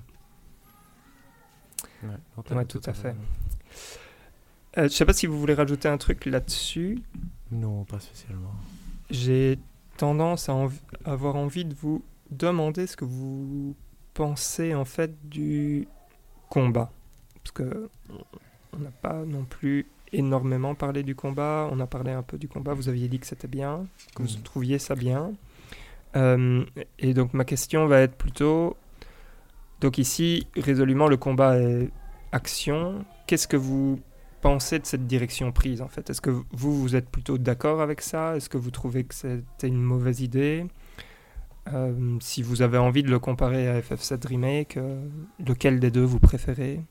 Ouais, tout tout à fait. Euh, je sais pas si vous voulez rajouter un truc là-dessus. Non, pas spécialement. J'ai tendance à env- avoir envie de vous demander ce que vous pensez en fait du combat. Parce que on n'a pas non plus énormément parlé du combat. On a parlé un peu du combat. Vous aviez dit que c'était bien, que vous Mhm. trouviez ça bien. Euh, et donc ma question va être plutôt. Donc ici, résolument, le combat est action. Qu'est-ce que vous pensez de cette direction prise en fait? Est-ce que vous, vous êtes plutôt d'accord avec ça? Est-ce que vous trouvez que c'était une mauvaise idée? Euh, Si vous avez envie de le comparer à FF7 Remake, euh, lequel des deux vous préférez?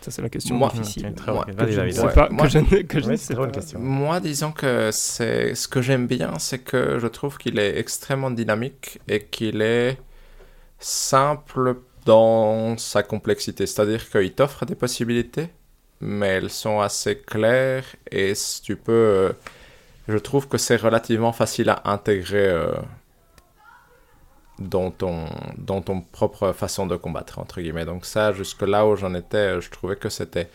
Ça c'est la question Moi- difficile. Très bien. Que je ne pas, Moi- que je ne, que je Ouais, ne c'est sais pas. question. Moi, disons que c'est ce que j'aime bien, c'est que je trouve qu'il est extrêmement dynamique et qu'il est simple dans sa complexité. C'est-à-dire qu'il t'offre des possibilités, mais elles sont assez claires et tu peux. euh, Je trouve que c'est relativement facile à intégrer euh, dans ton, dans ton propre façon de combattre, entre guillemets. Donc ça, jusque là où j'en étais, je trouvais que c'était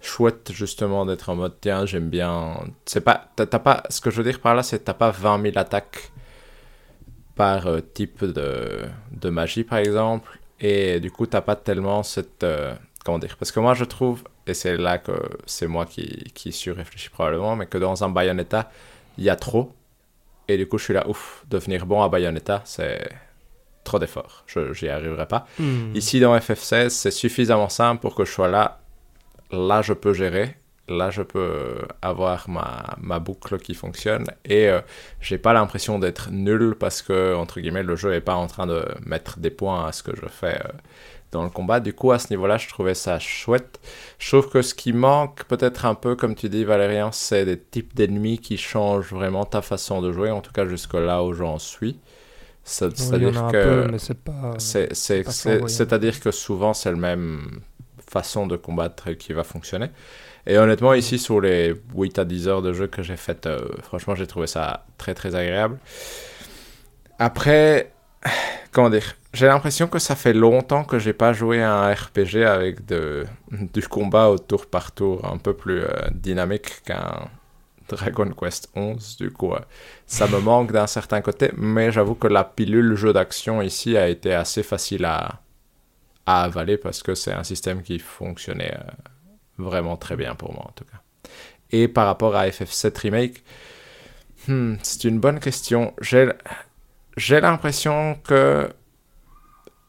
chouette justement d'être en mode tiens j'aime bien c'est pas t'as pas ce que je veux dire par là c'est que t'as pas 20 000 attaques par euh, type de, de magie par exemple et du coup t'as pas tellement cette euh, comment dire parce que moi je trouve et c'est là que c'est moi qui qui surréfléchis probablement mais que dans un Bayonetta il y a trop et du coup je suis là ouf devenir bon à Bayonetta c'est trop d'efforts je j'y arriverai pas Hmm. Ici, dans FF16, c'est suffisamment simple pour que je sois là. Là, je peux gérer. Là, je peux avoir ma, ma boucle qui fonctionne. Et euh, j'ai pas l'impression d'être nul parce que, entre guillemets, le jeu est pas en train de mettre des points à ce que je fais euh, dans le combat. Du coup, à ce niveau-là, je trouvais ça chouette. Je trouve que ce qui manque, peut-être un peu, comme tu dis, Valérian, c'est des types d'ennemis qui changent vraiment ta façon de jouer. En tout cas, jusque là où j'en suis. C'est-à-dire que. c'est-à-dire que souvent c'est la même façon de combattre qui va fonctionner. Et honnêtement, ici, sur les 8 à 10 heures de jeu que j'ai faites, euh, franchement, j'ai trouvé ça très très agréable. Après, comment dire, j'ai l'impression que ça fait longtemps que j'ai pas joué à un RPG avec de, du combat au tour par tour un peu plus euh, dynamique qu'un Dragon Quest 11. Du coup, euh, ça me manque d'un certain côté, mais j'avoue que la pilule jeu d'action ici a été assez facile à, avaler parce que c'est un système qui fonctionnait euh, vraiment très bien pour moi en tout cas. Et par rapport à FF7 Remake, hmm, c'est une bonne question. J'ai l'impression que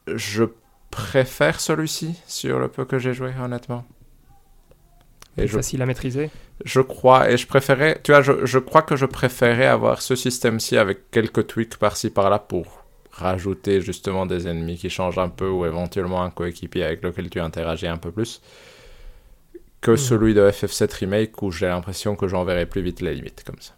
je préfère celui-ci sur le peu que j'ai joué, honnêtement. Et je facile à maîtriser. je crois, et je préférais, tu vois, je, je crois que je préférais avoir ce système-ci avec quelques tweaks par-ci par-là pour rajouter justement des ennemis qui changent un peu ou éventuellement un coéquipier avec lequel tu interagis un peu plus que Mhm. celui de FF7 Remake où j'ai l'impression que j'en verrai plus vite les limites comme ça.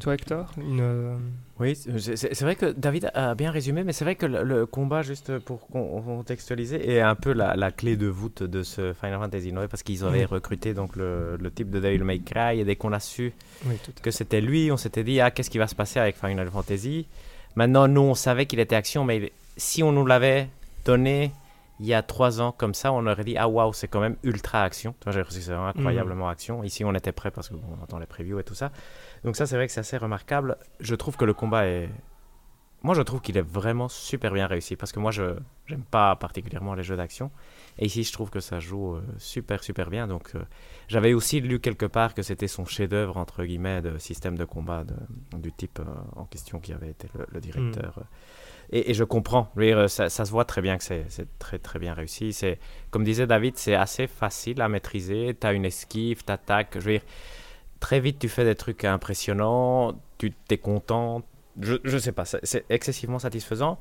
Toi, Hector une, euh, Oui, c'est vrai que David a bien résumé, mais c'est vrai que le, combat, juste pour contextualiser, est un peu la, clé de voûte de ce Final Fantasy IX, parce qu'ils avaient recruté donc le, type de Devil May Cry, et dès qu'on a su que c'était lui, on s'était dit, ah, qu'est-ce qui va se passer avec Final Fantasy? Maintenant, nous, on savait qu'il était action, mais si on nous l'avait donné il y a trois ans comme ça, on aurait dit ah waouh, c'est quand même ultra action. J'ai c'est incroyablement action. Ici, on était prêt parce qu'on entend les previews et tout ça. Donc ça, c'est vrai que c'est assez remarquable. Je trouve que le combat est, moi, je trouve qu'il est vraiment super bien réussi parce que moi, je n'aime pas particulièrement les jeux d'action. Et ici, je trouve que ça joue euh, super, super bien. Donc, euh, j'avais aussi lu quelque part que c'était son chef-d'œuvre, entre guillemets, de système de combat du type euh, en question qui avait été le, directeur. Mm. Et, je comprends. Ça, ça, se voit très bien que c'est très très bien réussi. Comme disait David, c'est assez facile à maîtriser. Tu as une esquive, tu attaques. Je veux dire, très vite tu fais des trucs impressionnants. Tu es content. Je, je sais pas, c'est excessivement satisfaisant.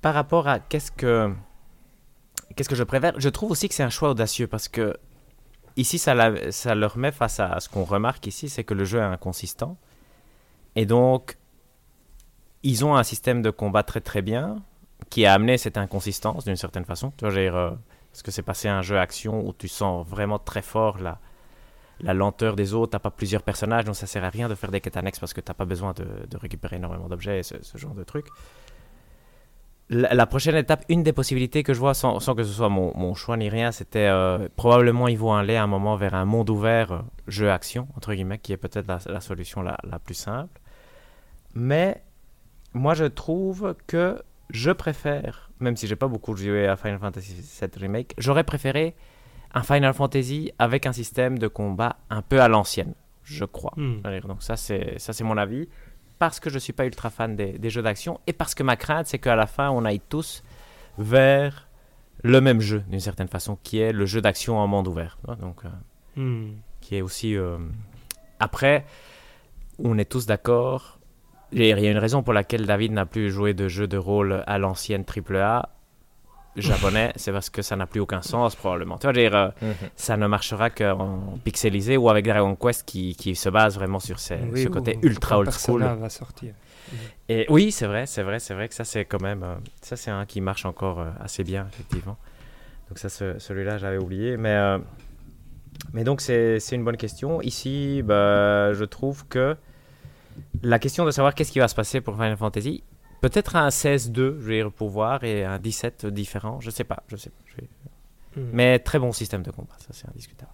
Par rapport à qu'est-ce que qu'est-ce que je préfère, je trouve aussi que c'est un choix audacieux parce que ici ça, la, ça leur met face à ce qu'on remarque ici, c'est que le jeu est inconsistant. Et donc ils ont un système de combat très très bien qui a amené cette inconsistance d'une certaine façon. Tu vois, dire, euh, parce que c'est passé un jeu action où tu sens vraiment très fort la, la lenteur des autres, t'as pas plusieurs personnages, donc ça sert à rien de faire des quêtes annexes parce que t'as pas besoin de, récupérer énormément d'objets, ce, ce, genre de trucs. La, prochaine étape, une des possibilités que je vois, sans, que ce soit mon, choix ni rien, c'était euh, probablement ils vont aller à un moment vers un monde ouvert, euh, jeu action, entre guillemets, qui est peut-être la, la, solution la, la plus simple. Mais moi, je trouve que je préfère, même si j'ai pas beaucoup joué à Final Fantasy VII Remake, j'aurais préféré un Final Fantasy avec un système de combat un peu à l'ancienne, je crois. Hmm. Donc ça, c'est ça, c'est mon avis, parce que je suis pas ultra fan des, jeux d'action et parce que ma crainte, c'est qu'à la fin, on aille tous vers le même jeu, d'une certaine façon, qui est le jeu d'action en monde ouvert. Donc, euh, hmm. qui est aussi euh, après, on est tous d'accord il y a une raison pour laquelle David n'a plus joué de jeu de rôle à l'ancienne AAA japonais, c'est parce que ça n'a plus aucun sens probablement. Tu vois, dire, euh, mhm. ça ne marchera qu'en pixelisé ou avec Dragon Quest qui, qui se base vraiment sur ce côté ultra old school. va sortir. Et oui, c'est vrai, c'est vrai, c'est vrai que ça c'est quand même, euh, ça c'est un qui marche encore euh, assez bien effectivement. Donc ça, celui-là, j'avais oublié, mais mais donc c'est une bonne question. Ici, bah, je trouve que la question de savoir qu'est-ce qui va se passer pour Final Fantasy, peut-être un 16-2, je vais pour voir, et un 17 différent, je sais pas, je sais pas. Hmm. Mais très bon système de combat, ça c'est indiscutable.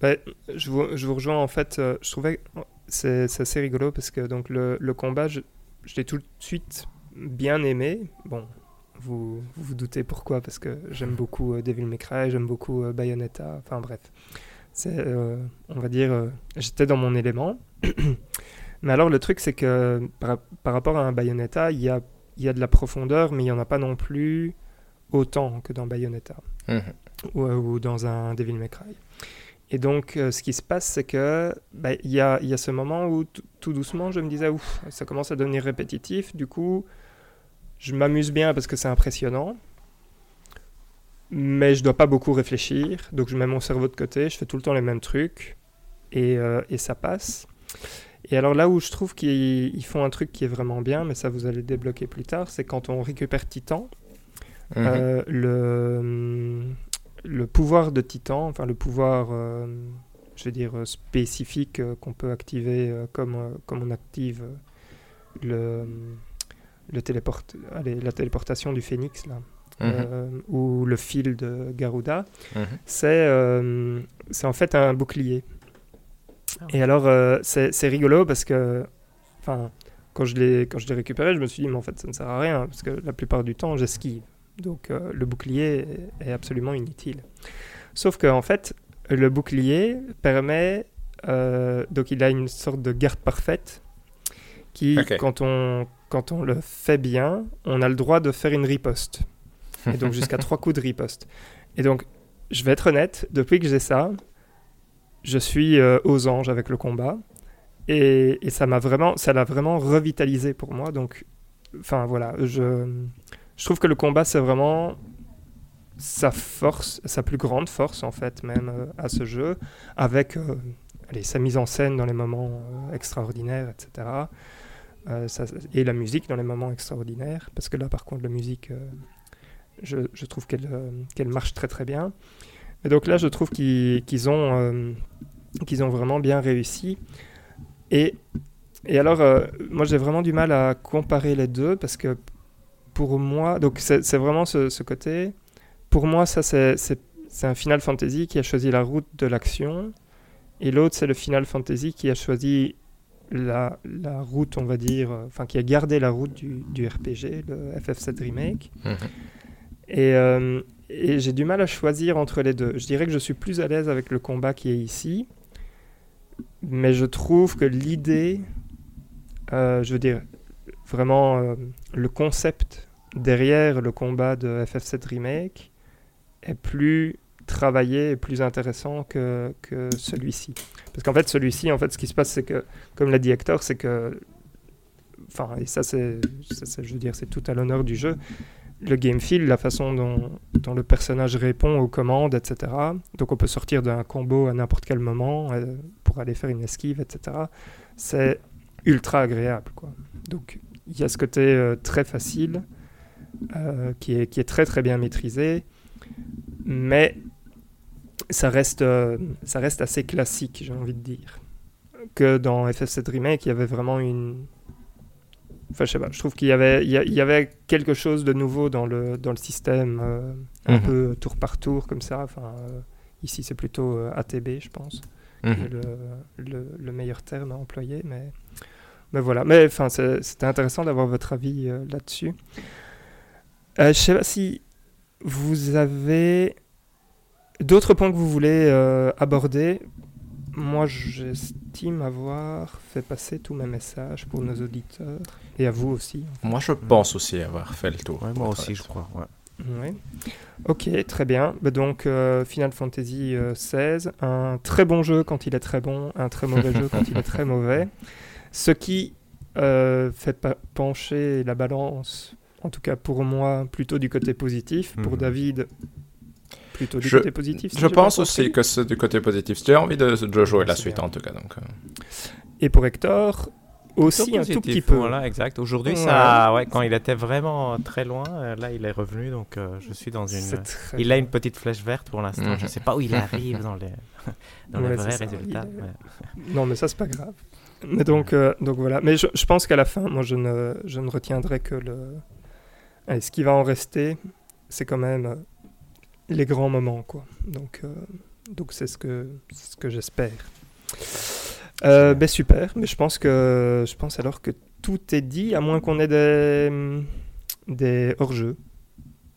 Bah, je, vous, je, vous, rejoins en fait, euh, je trouvais c'est assez rigolo parce que donc le, le combat, je, je l'ai tout de suite bien aimé. Bon, vous, vous, doutez pourquoi, parce que j'aime beaucoup euh, Devil May Cry, j'aime beaucoup euh, Bayonetta, enfin bref. C'est, on va dire, j'étais dans mon élément. Mais alors le truc, c'est que par, rapport à un Bayonetta, il y a, y a de la profondeur, mais il n'y en a pas non plus autant que dans Bayonetta mhm. ou, dans un Devil May Cry. Et donc, euh, ce qui se passe, c'est que bah, il y, a, y, a, ce moment où tout doucement, je me disais, ouf, ça commence à devenir répétitif. Du coup, je m'amuse bien parce que c'est impressionnant mais je dois pas beaucoup réfléchir, donc je mets mon cerveau de côté, je fais tout le temps les mêmes trucs, et, euh, et ça passe. Et alors là où je trouve qu'ils font un truc qui est vraiment bien, mais ça vous allez débloquer plus tard, c'est quand on récupère Titan, mhm. euh, le, le pouvoir de Titan, enfin le pouvoir, euh, je vais dire, spécifique qu'on peut activer comme, comme on active le, le allez, la téléportation du phénix, là. Euh, mhm. ou le fil de Garuda, euh, c'est en fait un bouclier. Ah Et alors, euh, c'est rigolo parce que, enfin, quand je l'ai récupéré, je me suis dit, mais en fait, ça ne sert à rien parce que la plupart du temps, j'esquive. Donc, le bouclier est, absolument inutile. Sauf qu'en en fait, le bouclier permet, donc, il a une sorte de garde parfaite qui, quand, on, quand on le fait bien, on a le droit de faire une riposte et donc jusqu'à trois coups de riposte. Et donc, je vais être honnête, depuis que j'ai ça, je suis euh, aux anges avec le combat. Et, ça m'a vraiment, ça l'a vraiment revitalisé pour moi. Donc, enfin voilà, je, trouve que le combat, c'est vraiment sa force, sa plus grande force en fait, même euh, à ce jeu, avec euh, allez, sa mise en scène dans les moments extraordinaires, etc. Et la musique dans les moments extraordinaires, parce que là, par contre, la musique, je, trouve qu'elle qu'elle marche très très bien. Et donc là, je trouve qu'ils ont, qu'ils ont vraiment bien réussi. Et, alors, moi, j'ai vraiment du mal à comparer les deux, parce que pour moi, donc c'est vraiment ce, côté. Pour moi, ça, c'est un Final Fantasy qui a choisi la route de l'action. Et l'autre, c'est le Final Fantasy qui a choisi la, route, on va dire, enfin, qui a gardé la route du, du RPG, le FF7 Remake. Mhm. Et, euh, et j'ai du mal à choisir entre les deux. Je dirais que je suis plus à l'aise avec le combat qui est ici. Mais je trouve que l'idée, euh, je veux dire, vraiment euh, le concept derrière le combat de FF7 Remake est plus travaillé et plus intéressant que, que celui-ci. Parce qu'en fait, celui-ci, en fait, ce qui se passe, c'est que, comme l'a dit Hector, c'est que, enfin, et ça, c'est, je veux dire, c'est tout à l'honneur du jeu, le game feel, la façon dont, le personnage répond aux commandes, etc. Donc on peut sortir d'un combo à n'importe quel moment euh, pour aller faire une esquive, etc. C'est ultra agréable, quoi. Donc il y a ce côté euh, très facile euh, qui, est, très très bien maîtrisé, mais ça reste, ça reste assez classique, j'ai envie de dire. Que dans FF7 Remake, il y avait vraiment une. Enfin, je sais pas, je trouve qu'il y avait, il y, avait quelque chose de nouveau dans le, dans le système, un mhm. peu tour par tour, comme ça. Enfin, ici, c'est plutôt ATB, je pense, mhm. le, le, le, meilleur terme à employer, mais mais voilà, mais enfin, c'était intéressant d'avoir votre avis euh, là-dessus. Euh, je sais pas si vous avez d'autres points que vous voulez euh, aborder. Moi, j'estime avoir fait passer tous mes messages pour nos auditeurs et à vous aussi. Moi, je pense aussi avoir fait le tour. moi aussi, je crois. Ouais. Ok, très bien. Bah, donc, Final Fantasy XVI, un très bon jeu quand il est très bon, un très mauvais jeu quand il est très mauvais. Ce qui euh, fait pencher la balance, en tout cas pour moi, plutôt du côté positif. Pour mhm. David, plutôt du côté positif. je pense aussi que c'est du côté positif. J'ai envie de, jouer la suite en tout cas. Donc, euh. Et pour Hector, aussi un tout petit peu. Voilà, exact. Aujourd'hui, ça, ouais, quand il était vraiment très loin, euh, là, il est revenu. Donc, je suis dans une. Il a une petite flèche verte pour l'instant. Je ne mhm. sais pas où il arrive dans les, dans les vrais résultats. Non, mais ça, c'est pas grave. Mais donc, euh, donc voilà. Mais je, je pense qu'à la fin, moi, je ne, je ne retiendrai que le. Allez, ce qui va en rester, c'est quand même euh, les grands moments, quoi. Donc, euh, donc c'est ce que, ce que j'espère. ben super. Mais je pense que, je pense alors que tout est dit, à moins qu'on ait des, des hors-jeux.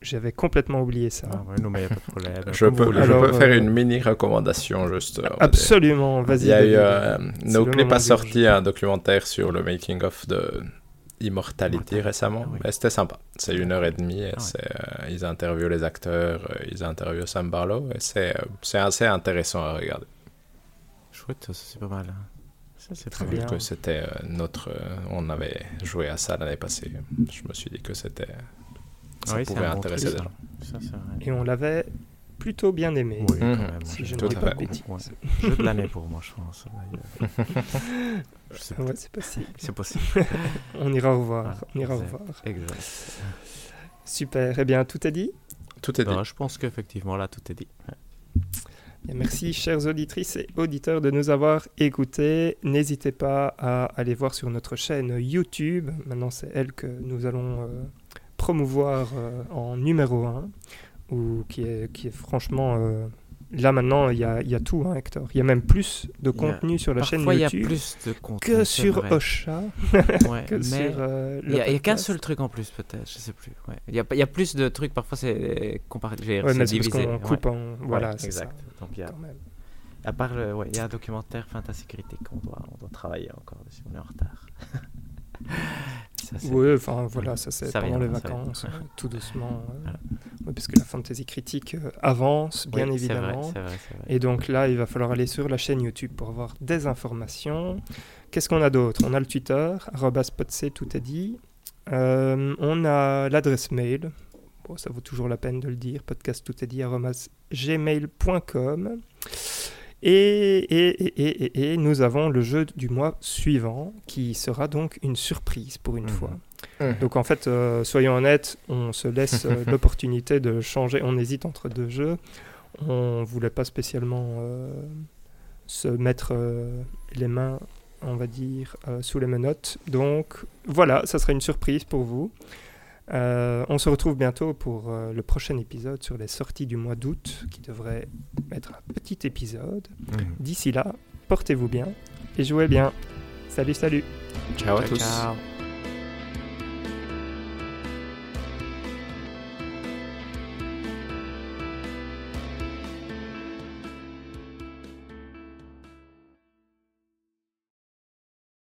J'avais complètement oublié ça. Ah non, mais il n'y a pas de problème. je, peux, je peux, faire une mini recommandation juste. Absolument, vas-y. Il y a eu, euh, Noclip a sorti un documentaire sur le making of de Immortality récemment. Ah c'était sympa. C'est une heure et demie. Et ah euh, ils interviewent les acteurs, euh, ils interviewent Sam Barlow et c'est assez intéressant à regarder. Chouette, ça c'est pas mal. Hein. Ça, c'est très bien. que c'était notre. on avait joué à ça l'année passée. Je me suis dit que c'était ça pouvait intéresser des gens. Et on l'avait plutôt bien aimé. Oui, quand mmh. même. Si je ne dis pas de bêtises. Jeu de l'année pour moi, je pense. ouais, c'est possible. C'est possible. on ira revoir. on ira revoir. Exact. Super. Eh bien, tout est dit? Tout est dit. je pense qu'effectivement, là, tout est dit. Merci, chères auditrices et auditeurs, de nous avoir écoutés. N'hésitez pas à aller voir sur notre chaîne YouTube. Maintenant, c'est elle que nous allons euh, promouvoir euh, en numéro 1, ou qui est, qui est franchement... Euh, là maintenant, il y a, y a, tout, hein, Hector. Il y a même plus de contenu sur la chaîne YouTube. il y a plus de contenu, que sur Ocha. ouais, que sur, euh, il n'y a, qu'un seul truc en plus, peut-être. Je sais plus. Ouais. Il, y il y a plus de trucs. Parfois, c'est comparé. Ouais, mais c'est parce qu'on coupe en. Voilà, exact. Ça. Donc, il y a. À part, il y a un documentaire fantasy critique. On doit, on doit travailler encore dessus. On est en retard. oui, enfin voilà, ça c'est pendant les vacances, euh, tout doucement. Euh, parce que la fantasy critique euh, avance, bien évidemment. Et donc là, il va falloir aller sur la chaîne YouTube pour avoir des informations. Qu'est-ce qu'on a d'autre? On a le Twitter, @spotc, tout est dit. on a l'adresse mail. ça vaut toujours la peine de le dire. Podcast tout est dit gmail.com. Et, et, et, et, et nous avons le jeu du mois suivant qui sera donc une surprise pour une Mhm. fois. Mhm. Donc en fait, euh, soyons honnêtes, on se laisse euh, l'opportunité de changer, on hésite entre deux jeux. On voulait pas spécialement euh, se mettre euh, les mains, on va dire, euh, sous les menottes. Donc voilà, ça sera une surprise pour vous. Euh, on se retrouve bientôt pour euh, le prochain épisode sur les sorties du mois d'août, qui devrait être un petit épisode. D'ici là, portez-vous bien et jouez bien. Salut, salut Ciao à tous. ciao.